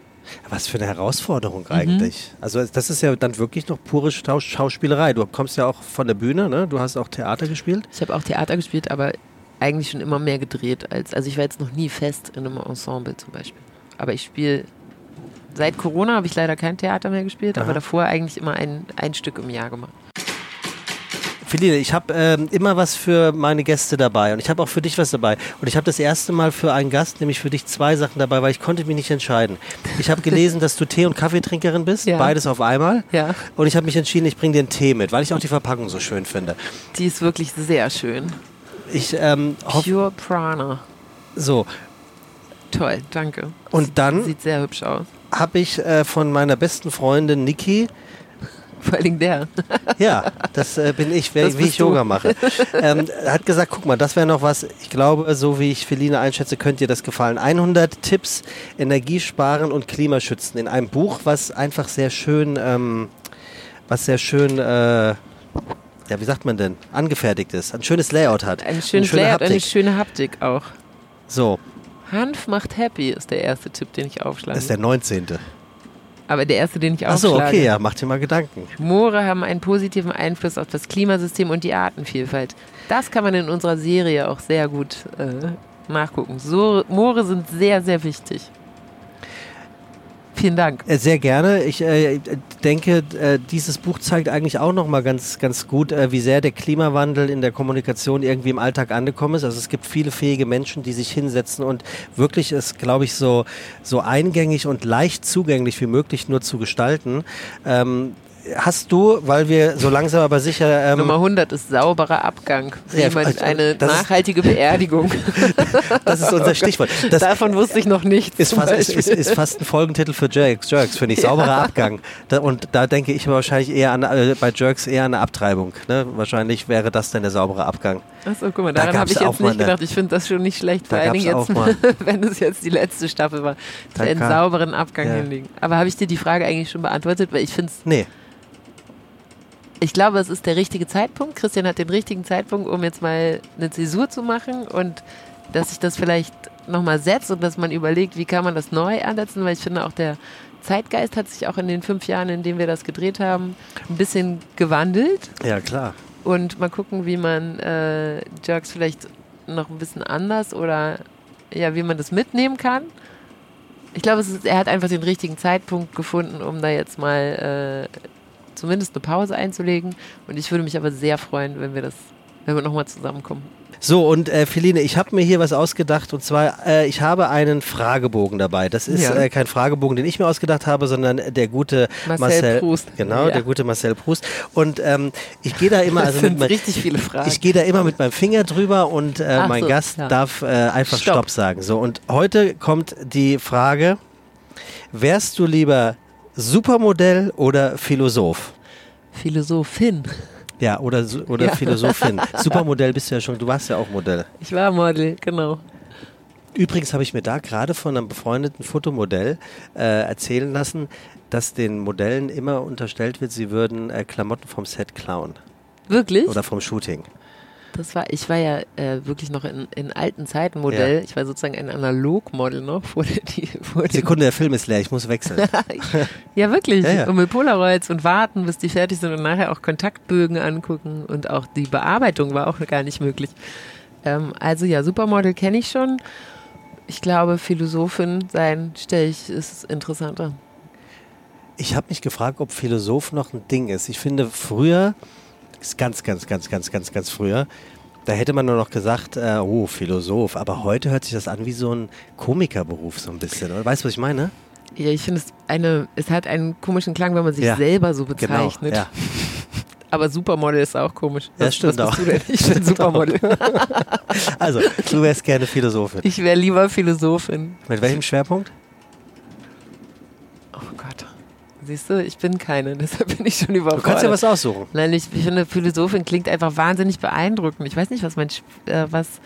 Was für eine Herausforderung Mhm. eigentlich. Also das ist ja dann wirklich noch pure Schau Schauspielerei. Du kommst ja auch von der Bühne, ne? Du hast auch Theater gespielt. Ich habe auch Theater gespielt, aber eigentlich schon immer mehr gedreht als. Also ich war jetzt noch nie fest in einem Ensemble zum Beispiel. Aber ich spiele. Seit Corona habe ich leider kein Theater mehr gespielt, Aha. aber davor eigentlich immer ein, ein Stück im Jahr gemacht. Feline, ich habe ähm, immer was für meine Gäste dabei und ich habe auch für dich was dabei. Und ich habe das erste Mal für einen Gast, nämlich für dich, zwei Sachen dabei, weil ich konnte mich nicht entscheiden. Ich habe gelesen, dass du Tee- und Kaffeetrinkerin bist, Ja. beides auf einmal. Ja. Und ich habe mich entschieden, ich bringe dir einen Tee mit, weil ich auch die Verpackung so schön finde. Die ist wirklich sehr schön. Ich ähm, hoffe, Pure Prana. so. Toll, danke. Und dann Sieht sehr hübsch aus. habe ich äh, von meiner besten Freundin Niki Vor allem der. Ja, das äh, bin ich, wer, wie ich du. Yoga mache. ähm, er hat gesagt, guck mal, das wäre noch was. Ich glaube, so wie ich Feline einschätze, könnte dir das gefallen. 100 Tipps, Energiesparen und Klimaschützen in einem Buch, was einfach sehr schön, ähm, was sehr schön, äh, ja, wie sagt man denn, angefertigt ist, ein schönes Layout hat. Ein schönes schöne Layout, Haptik. eine schöne Haptik auch. So, Hanf macht happy ist der erste Tipp, den ich aufschlage. das ist der 19. Aber der erste, den ich Ach so, aufschlage. okay, ja, mach dir mal Gedanken. Moore haben einen positiven Einfluss auf das Klimasystem und die Artenvielfalt. Das kann man in unserer Serie auch sehr gut äh, nachgucken. So, Moore sind sehr, sehr wichtig. Vielen Dank. Äh, Sehr gerne. Ich äh, denke, äh, dieses Buch zeigt eigentlich auch nochmal ganz, ganz gut, wie sehr der Klimawandel in der Kommunikation irgendwie im Alltag angekommen ist. Also es gibt viele fähige Menschen, die sich hinsetzen und wirklich ist, glaube ich, so, so eingängig und leicht zugänglich wie möglich nur zu gestalten. Ähm, hast du, weil wir so langsam aber sicher. Ähm, Nummer 100 ist sauberer Abgang. Ja, Jemand, eine nachhaltige Beerdigung. das ist unser Stichwort. Das Davon wusste ich noch nichts. Ist fast, ist, ist, ist fast, ein Folgentitel für Jerks, Jerks finde ich. Sauberer ja. Abgang. Da, und da denke ich wahrscheinlich eher an, äh, bei Jerks eher an eine Abtreibung. Ne? Wahrscheinlich wäre das dann der saubere Abgang. Achso, guck mal, daran da habe ich jetzt nicht gedacht. Ich finde das schon nicht schlecht, vor allen Dingen jetzt, wenn es jetzt die letzte Staffel war, einen sauberen Abgang ja. hinlegen. Aber habe ich dir die Frage eigentlich schon beantwortet? Weil ich finde es. Nee ich glaube, es ist der richtige Zeitpunkt. Christian hat den richtigen Zeitpunkt, um jetzt mal eine Zäsur zu machen und dass sich das vielleicht nochmal setzt und dass man überlegt, wie kann man das neu ansetzen, weil ich finde auch der Zeitgeist hat sich auch in den fünf Jahren, in denen wir das gedreht haben, ein bisschen gewandelt. Ja, klar. Und mal gucken, wie man äh, Jerks vielleicht noch ein bisschen anders oder ja, wie man das mitnehmen kann. Ich glaube, er hat einfach den richtigen Zeitpunkt gefunden, um da jetzt mal äh, zumindest eine Pause einzulegen. Und ich würde mich aber sehr freuen, wenn wir das, wenn wir nochmal zusammenkommen. So, und äh, Feline, ich habe mir hier was ausgedacht und zwar, äh, ich habe einen Fragebogen dabei. Das ist ja. äh, kein Fragebogen, den ich mir ausgedacht habe, sondern der gute Marcel, Marcel Proust. Genau, ja. der gute Marcel Proust. Und ähm, ich gehe da immer, also mit mein, richtig viele Fragen. Ich gehe da immer mit meinem Finger drüber und äh, mein so, Gast ja. darf äh, einfach Stopp. Stopp sagen. So, und heute kommt die Frage: Wärst du lieber Supermodell oder Philosoph? Philosophin. Ja, oder, oder ja. Philosophin. Supermodell bist du ja schon, du warst ja auch Modell. Ich war Model, genau. Übrigens habe ich mir da gerade von einem befreundeten Fotomodell äh, erzählen lassen, dass den Modellen immer unterstellt wird, sie würden äh, Klamotten vom Set klauen. Wirklich? Oder vom Shooting. Das war, ich war ja äh, wirklich noch in, in alten Zeiten Modell. Ja. Ich war sozusagen ein Analogmodel noch vor der die, vor Sekunde, der Film ist leer, ich muss wechseln. ja, wirklich. Ja, ja. Und mit Polaroids und warten, bis die fertig sind und nachher auch Kontaktbögen angucken und auch die Bearbeitung war auch gar nicht möglich. Ähm, also ja, Supermodel kenne ich schon. Ich glaube, Philosophin sein, stelle ich, ist interessanter. Ich habe mich gefragt, ob Philosoph noch ein Ding ist. Ich finde, früher ganz, ganz, ganz, ganz, ganz, ganz früher. Da hätte man nur noch gesagt, äh, oh, Philosoph. Aber heute hört sich das an wie so ein Komikerberuf so ein bisschen. Oder? Weißt du, was ich meine? Ja, ich finde es eine, es hat einen komischen Klang, wenn man sich ja, selber so genau, bezeichnet. Genau, ja. Aber Supermodel ist auch komisch. Was, ja, stimmt auch. Ich bin Supermodel. also, du wärst gerne Philosophin. Ich wäre lieber Philosophin. Mit welchem Schwerpunkt? Siehst du, ich bin keine, deshalb bin ich schon überfordert. Du kannst ja was aussuchen. Nein, ich, ich finde, Philosophin klingt einfach wahnsinnig beeindruckend. Ich weiß nicht, was mein, äh, was,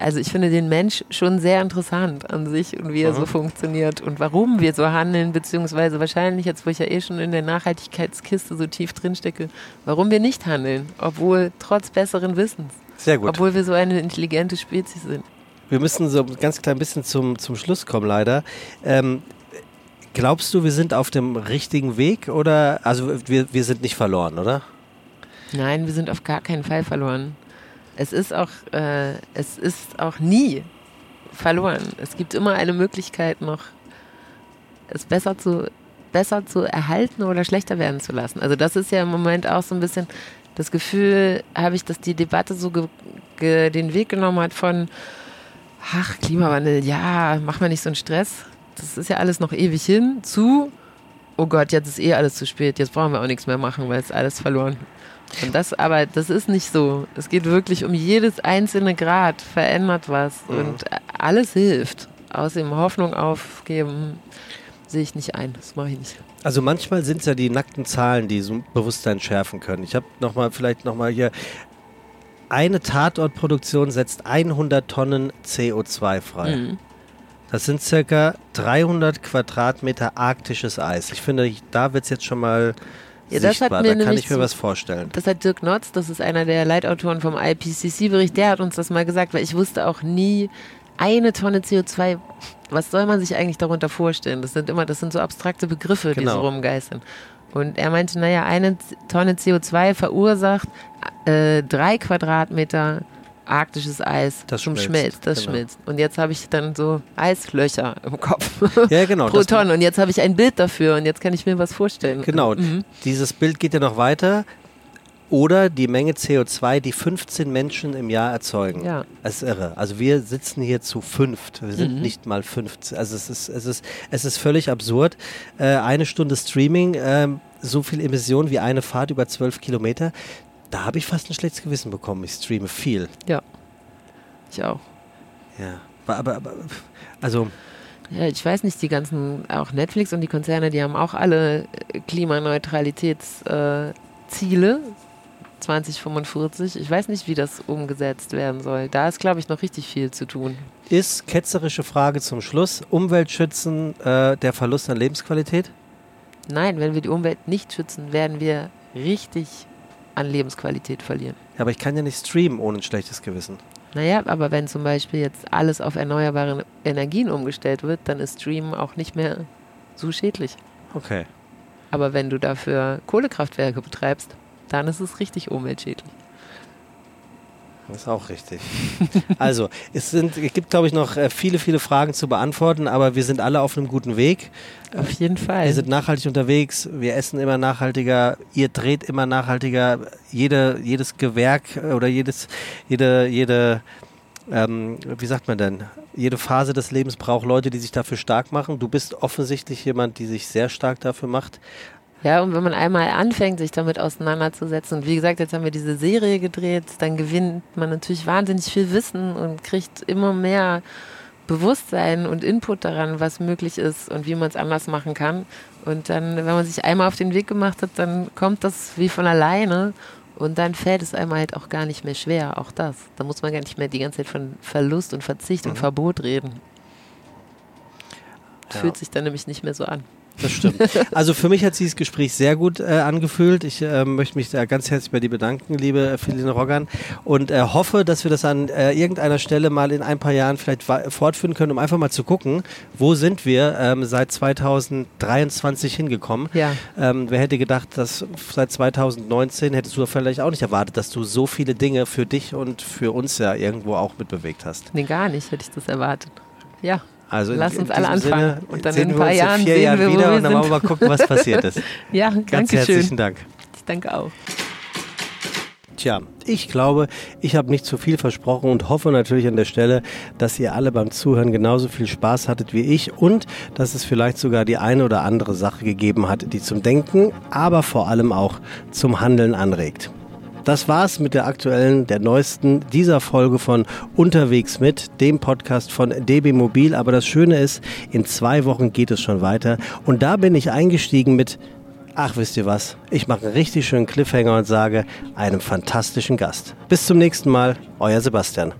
also ich finde den Mensch schon sehr interessant an sich und wie er mhm. so funktioniert und warum wir so handeln, beziehungsweise wahrscheinlich jetzt, wo ich ja eh schon in der Nachhaltigkeitskiste so tief drin stecke, warum wir nicht handeln, obwohl trotz besseren Wissens. Sehr gut. Obwohl wir so eine intelligente Spezies sind. Wir müssen so ein ganz klein bisschen zum, zum Schluss kommen, leider. Ähm, Glaubst du, wir sind auf dem richtigen Weg oder, also wir, wir sind nicht verloren, oder? Nein, wir sind auf gar keinen Fall verloren. Es ist auch, äh, es ist auch nie verloren. Es gibt immer eine Möglichkeit noch, es besser zu, besser zu erhalten oder schlechter werden zu lassen. Also das ist ja im Moment auch so ein bisschen das Gefühl, habe ich, dass die Debatte so den Weg genommen hat von, ach, Klimawandel, ja, mach mal nicht so einen Stress das ist ja alles noch ewig hin, zu, oh Gott, jetzt ist eh alles zu spät, jetzt brauchen wir auch nichts mehr machen, weil es alles verloren. Und das, aber das ist nicht so. Es geht wirklich um jedes einzelne Grad, verändert was mhm. und alles hilft. Außerdem Hoffnung aufgeben, sehe ich nicht ein. Das mache ich nicht. Also manchmal sind es ja die nackten Zahlen, die so Bewusstsein schärfen können. Ich habe nochmal, vielleicht nochmal hier, eine Tatortproduktion setzt 100 Tonnen CO2 frei. Mhm. Das sind circa 300 Quadratmeter arktisches Eis. Ich finde, da wird es jetzt schon mal ja, sichtbar. Da kann ich mir was vorstellen. Das hat Dirk Notz, das ist einer der Leitautoren vom IPCC-Bericht, der hat uns das mal gesagt, weil ich wusste auch nie, eine Tonne CO2, was soll man sich eigentlich darunter vorstellen? Das sind immer, das sind so abstrakte Begriffe, genau. die so rumgeistern. Und er meinte, naja, eine Tonne CO2 verursacht äh, drei Quadratmeter arktisches Eis das zum schmilzt, Schmelz, das genau. schmilzt. Und jetzt habe ich dann so Eislöcher im Kopf. Ja, genau. Pro Tonne. Und jetzt habe ich ein Bild dafür und jetzt kann ich mir was vorstellen. Genau. Mhm. Dieses Bild geht ja noch weiter. Oder die Menge CO2, die 15 Menschen im Jahr erzeugen. Ja. Das ist irre. Also wir sitzen hier zu fünft. Wir sind mhm. nicht mal 15. Also es ist, es ist, es ist völlig absurd. Äh, eine Stunde Streaming. Äh, so viel Emissionen wie eine Fahrt über zwölf Kilometer, da habe ich fast ein schlechtes Gewissen bekommen. Ich streame viel. Ja. Ich auch. Ja. Aber, aber, also. Ja, ich weiß nicht, die ganzen, auch Netflix und die Konzerne, die haben auch alle äh, Klimaneutralitätsziele. Äh, 2045. Ich weiß nicht, wie das umgesetzt werden soll. Da ist, glaube ich, noch richtig viel zu tun. Ist ketzerische Frage zum Schluss: Umweltschützen äh, der Verlust an Lebensqualität? Nein, wenn wir die Umwelt nicht schützen, werden wir richtig an Lebensqualität verlieren. Ja, aber ich kann ja nicht streamen ohne ein schlechtes Gewissen. Naja, aber wenn zum Beispiel jetzt alles auf erneuerbare Energien umgestellt wird, dann ist Streamen auch nicht mehr so schädlich. Okay. Aber wenn du dafür Kohlekraftwerke betreibst, dann ist es richtig umweltschädlich. Das ist auch richtig. Also, es, sind, es gibt, glaube ich, noch äh, viele, viele Fragen zu beantworten, aber wir sind alle auf einem guten Weg. Auf jeden Fall. Wir sind nachhaltig unterwegs, wir essen immer nachhaltiger, ihr dreht immer nachhaltiger. Jede, jedes Gewerk oder jedes, jede, jede, ähm, wie sagt man denn? Jede Phase des Lebens braucht Leute, die sich dafür stark machen. Du bist offensichtlich jemand, die sich sehr stark dafür macht. Ja, und wenn man einmal anfängt, sich damit auseinanderzusetzen, und wie gesagt, jetzt haben wir diese Serie gedreht, dann gewinnt man natürlich wahnsinnig viel Wissen und kriegt immer mehr Bewusstsein und Input daran, was möglich ist und wie man es anders machen kann. Und dann, wenn man sich einmal auf den Weg gemacht hat, dann kommt das wie von alleine und dann fällt es einem halt auch gar nicht mehr schwer, auch das. Da muss man gar nicht mehr die ganze Zeit von Verlust und Verzicht mhm. und Verbot reden. Ja. Fühlt sich dann nämlich nicht mehr so an. Das stimmt. Also für mich hat dieses Gespräch sehr gut äh, angefühlt. Ich äh, möchte mich da ganz herzlich bei dir bedanken, liebe Feline Roggan, und äh, hoffe, dass wir das an äh, irgendeiner Stelle mal in ein paar Jahren vielleicht fortführen können, um einfach mal zu gucken, wo sind wir ähm, seit 2023 hingekommen. Ja. Ähm, wer hätte gedacht, dass seit 2019 hättest du vielleicht auch nicht erwartet, dass du so viele Dinge für dich und für uns ja irgendwo auch mitbewegt hast. Nee, gar nicht hätte ich das erwartet. Ja. Also Lass uns alle anfangen. Sinne und dann in ein paar Jahren in vier Jahren wir, wieder und dann wollen wir mal gucken, was passiert ist. ja, Ganz danke herzlichen schön. Dank. Ich danke auch. Tja, ich glaube, ich habe nicht zu viel versprochen und hoffe natürlich an der Stelle, dass ihr alle beim Zuhören genauso viel Spaß hattet wie ich und dass es vielleicht sogar die eine oder andere Sache gegeben hat, die zum Denken, aber vor allem auch zum Handeln anregt. Das war's mit der aktuellen, der neuesten dieser Folge von Unterwegs mit, dem Podcast von DB Mobil. Aber das Schöne ist, in zwei Wochen geht es schon weiter. Und da bin ich eingestiegen mit Ach, wisst ihr was? Ich mache einen richtig schönen Cliffhanger und sage einem fantastischen Gast. Bis zum nächsten Mal, euer Sebastian.